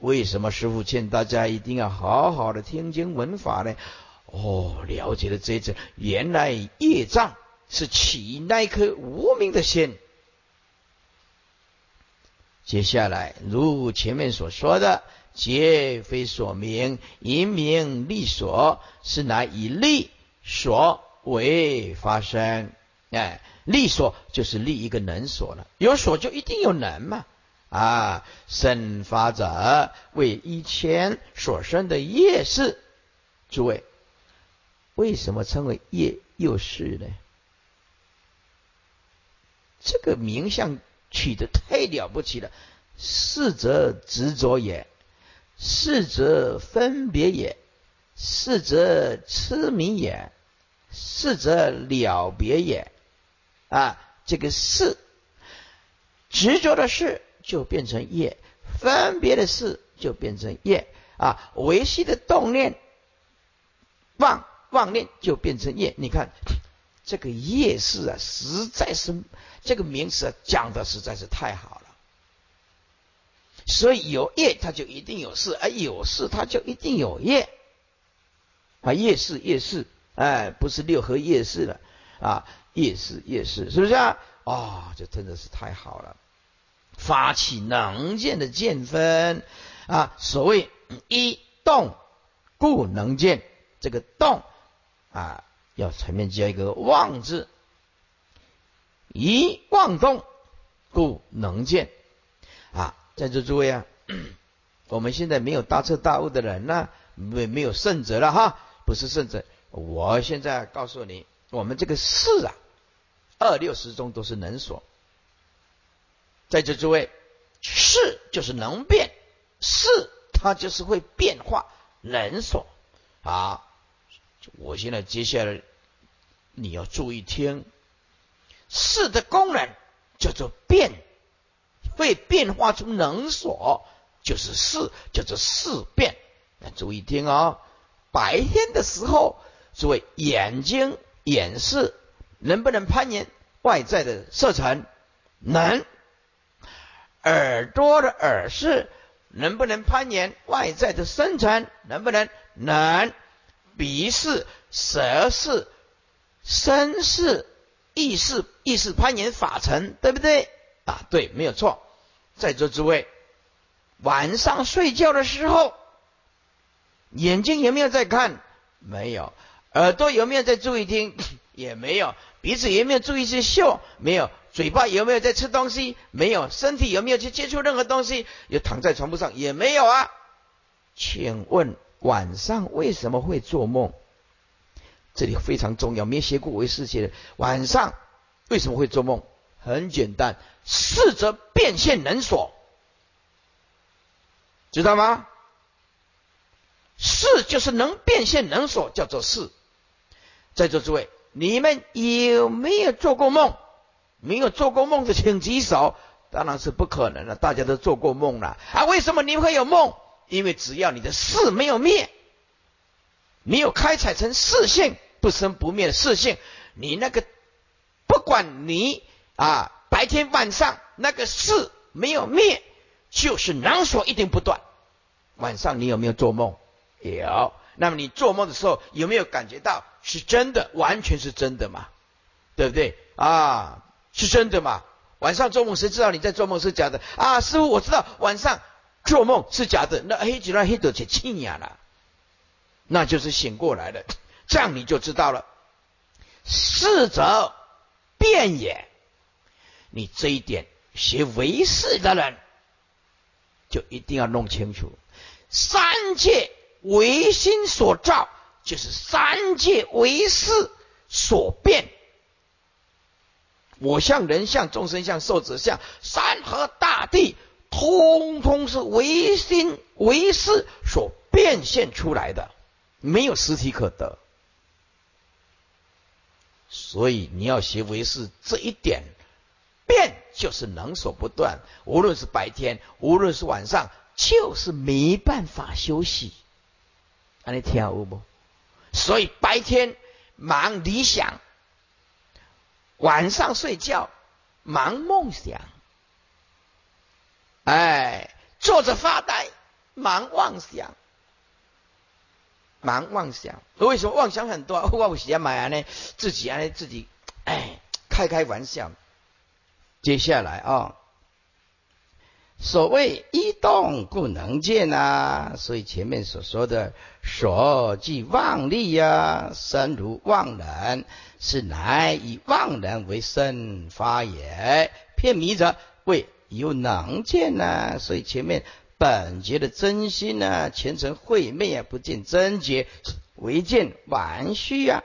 为什么师傅劝大家一定要好好的听经闻法呢？哦，了解了这一层，原来业障是起那颗无名的心。接下来，如前面所说的，皆非所名，以名利所，是乃以利所为发生。哎，利所就是利一个能所了，有所就一定有能嘛。啊，生发者为一千所生的业事，诸位。为什么称为业又是呢？这个名相取得太了不起了。是则执着也，是则分别也，是则痴迷也，是则了别也。啊，这个是执着的事就变成业，分别的事就变成业。啊，维系的动念妄。妄念就变成业，你看这个业事啊，实在是这个名词啊讲的实在是太好了。所以有业，它就一定有事；而有事，它就一定有业。啊，业事业事，哎，不是六合夜市了啊，业事业事，是不是啊？啊，这真的是太好了。发起能见的见分啊，所谓一动故能见，这个动。啊，要前面加一个“妄”字，一妄动，故能见。啊，在座诸位啊，*clears throat* 我们现在没有大彻大悟的人呢，没没有圣者了哈，不是圣者。我现在告诉你，我们这个事啊，二六十中都是能所。在这诸位，事就是能变，事它就是会变化，能所啊。我现在接下来你要注意听，事的功能叫做变，会变化出能所，就是事，叫做事变。那注意听啊，白天的时候，诸位眼睛眼视能不能攀岩外在的色尘？能。耳朵的耳饰能不能攀岩外在的声尘？能不能？能。鼻视、舌视、身视、意识、意识攀岩法尘，对不对？啊，对，没有错。在座诸位，晚上睡觉的时候，眼睛有没有在看？没有。耳朵有没有在注意听？*coughs* 也没有。鼻子有没有注意去嗅？没有。嘴巴有没有在吃东西？没有。身体有没有去接触任何东西？有躺在床铺上？也没有啊。请问？晚上为什么会做梦？这里非常重要，没学过为世界的晚上为什么会做梦？很简单，四则变现能所，知道吗？四就是能变现能所，叫做四。在座诸位，你们有没有做过梦？没有做过梦的请举手。当然是不可能了，大家都做过梦了啊！为什么你会有梦？因为只要你的事没有灭，没有开采成四性不生不灭的四性，你那个不管你啊白天晚上那个事没有灭，就是能所一定不断。晚上你有没有做梦？有。那么你做梦的时候有没有感觉到是真的？完全是真的嘛？对不对？啊，是真的嘛？晚上做梦谁知道你在做梦是假的？啊，师傅我知道晚上。做梦是假的，那黑吉拉黑得起气呀了，那就是醒过来了，这样你就知道了。事则变也，你这一点学唯识的人就一定要弄清楚。三界唯心所造，就是三界唯识所变。我相、人相、众生相、寿者相、山河大地。通通是唯心唯识所变现出来的，没有实体可得。所以你要学唯识这一点，变就是能所不断，无论是白天，无论是晚上，就是没办法休息。啊，你听有不？所以白天忙理想，晚上睡觉忙梦想，哎，坐着发呆忙妄想，忙妄想。为什么妄想很多？我喜欢买啊呢？自己啊自己哎开开玩笑。接下来啊。所谓一动故能见啊，所以前面所说的所即妄力呀，身如妄人，是乃以妄人为身发也。片迷者谓有能见呐，所以前面本节的真心呢，前程慧昧啊，不见真觉，唯见玩虚啊。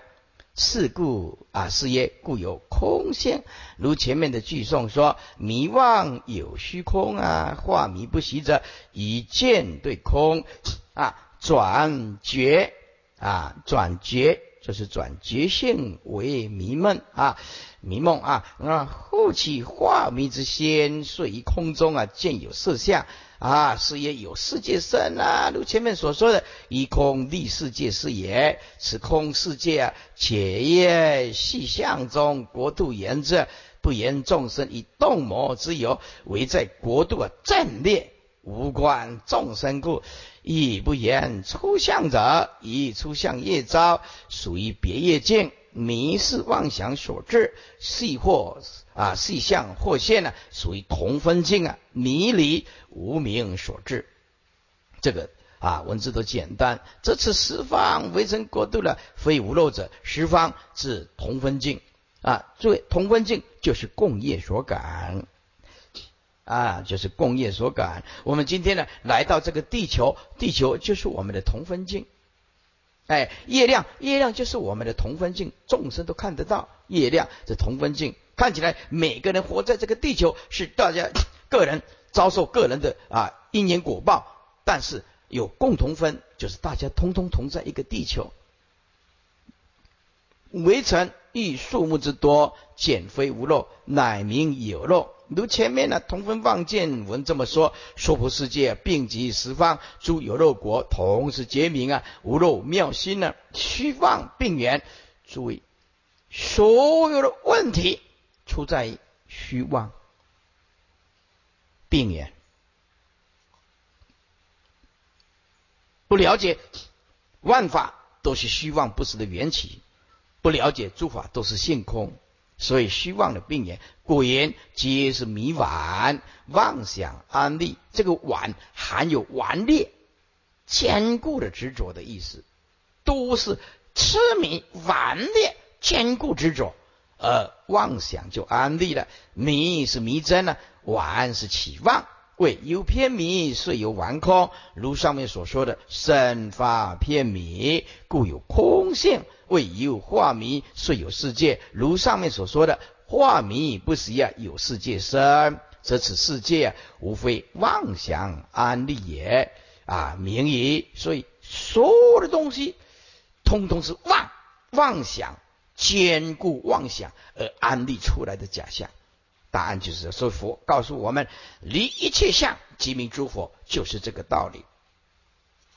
是故啊，是曰故有空性。如前面的句诵说：“迷妄有虚空啊，化迷不习者，以见对空啊，转觉啊，转觉就是转觉性为迷梦啊，迷梦啊啊，后起化迷之先，睡于空中啊，见有色相。”啊，是也有世界身啊，如前面所说的，以空立世界是也。此空世界啊，且业细相中，国度言之，不言众生以动魔之有，为在国度啊阵列，无关众生故，亦不言出相者，以出相业招，属于别业境。迷是妄想所致，细或啊细相或现呢，属于同分境啊，迷离无明所致。这个啊文字都简单。这次十方围城国度了，非无漏者，十方是同分境啊。诸位，同分境就是共业所感啊，就是共业所感。我们今天呢来到这个地球，地球就是我们的同分境。哎，月亮，月亮就是我们的同分镜，众生都看得到。月亮是同分镜，看起来每个人活在这个地球，是大家个人遭受个人的啊因缘果报，但是有共同分，就是大家通通同在一个地球。围城遇树木之多，减非无漏，乃名有漏。如前面呢，同分望见文这么说，娑婆世界并集十方诸有漏国，同时结名啊，无漏妙心呢，虚妄并源。注意，所有的问题出在虚妄病源，不了解万法都是虚妄不实的缘起，不了解诸法都是性空。所以虚妄的病言，果言皆是迷顽妄想安利。这个顽含有顽劣、坚固的执着的意思，都是痴迷顽劣、坚固执着，而妄想就安利了。迷是迷真呢，顽是起妄。为有偏迷，遂有顽空。如上面所说的，身发偏迷，故有空性。为有化迷，遂有世界。如上面所说的，化迷不实啊，有世界生，则此世界啊，无非妄想安立也啊，名矣。所以所有的东西，通通是妄妄想，坚固妄想而安立出来的假象。答案就是说，佛告诉我们，离一切相即名诸佛，就是这个道理。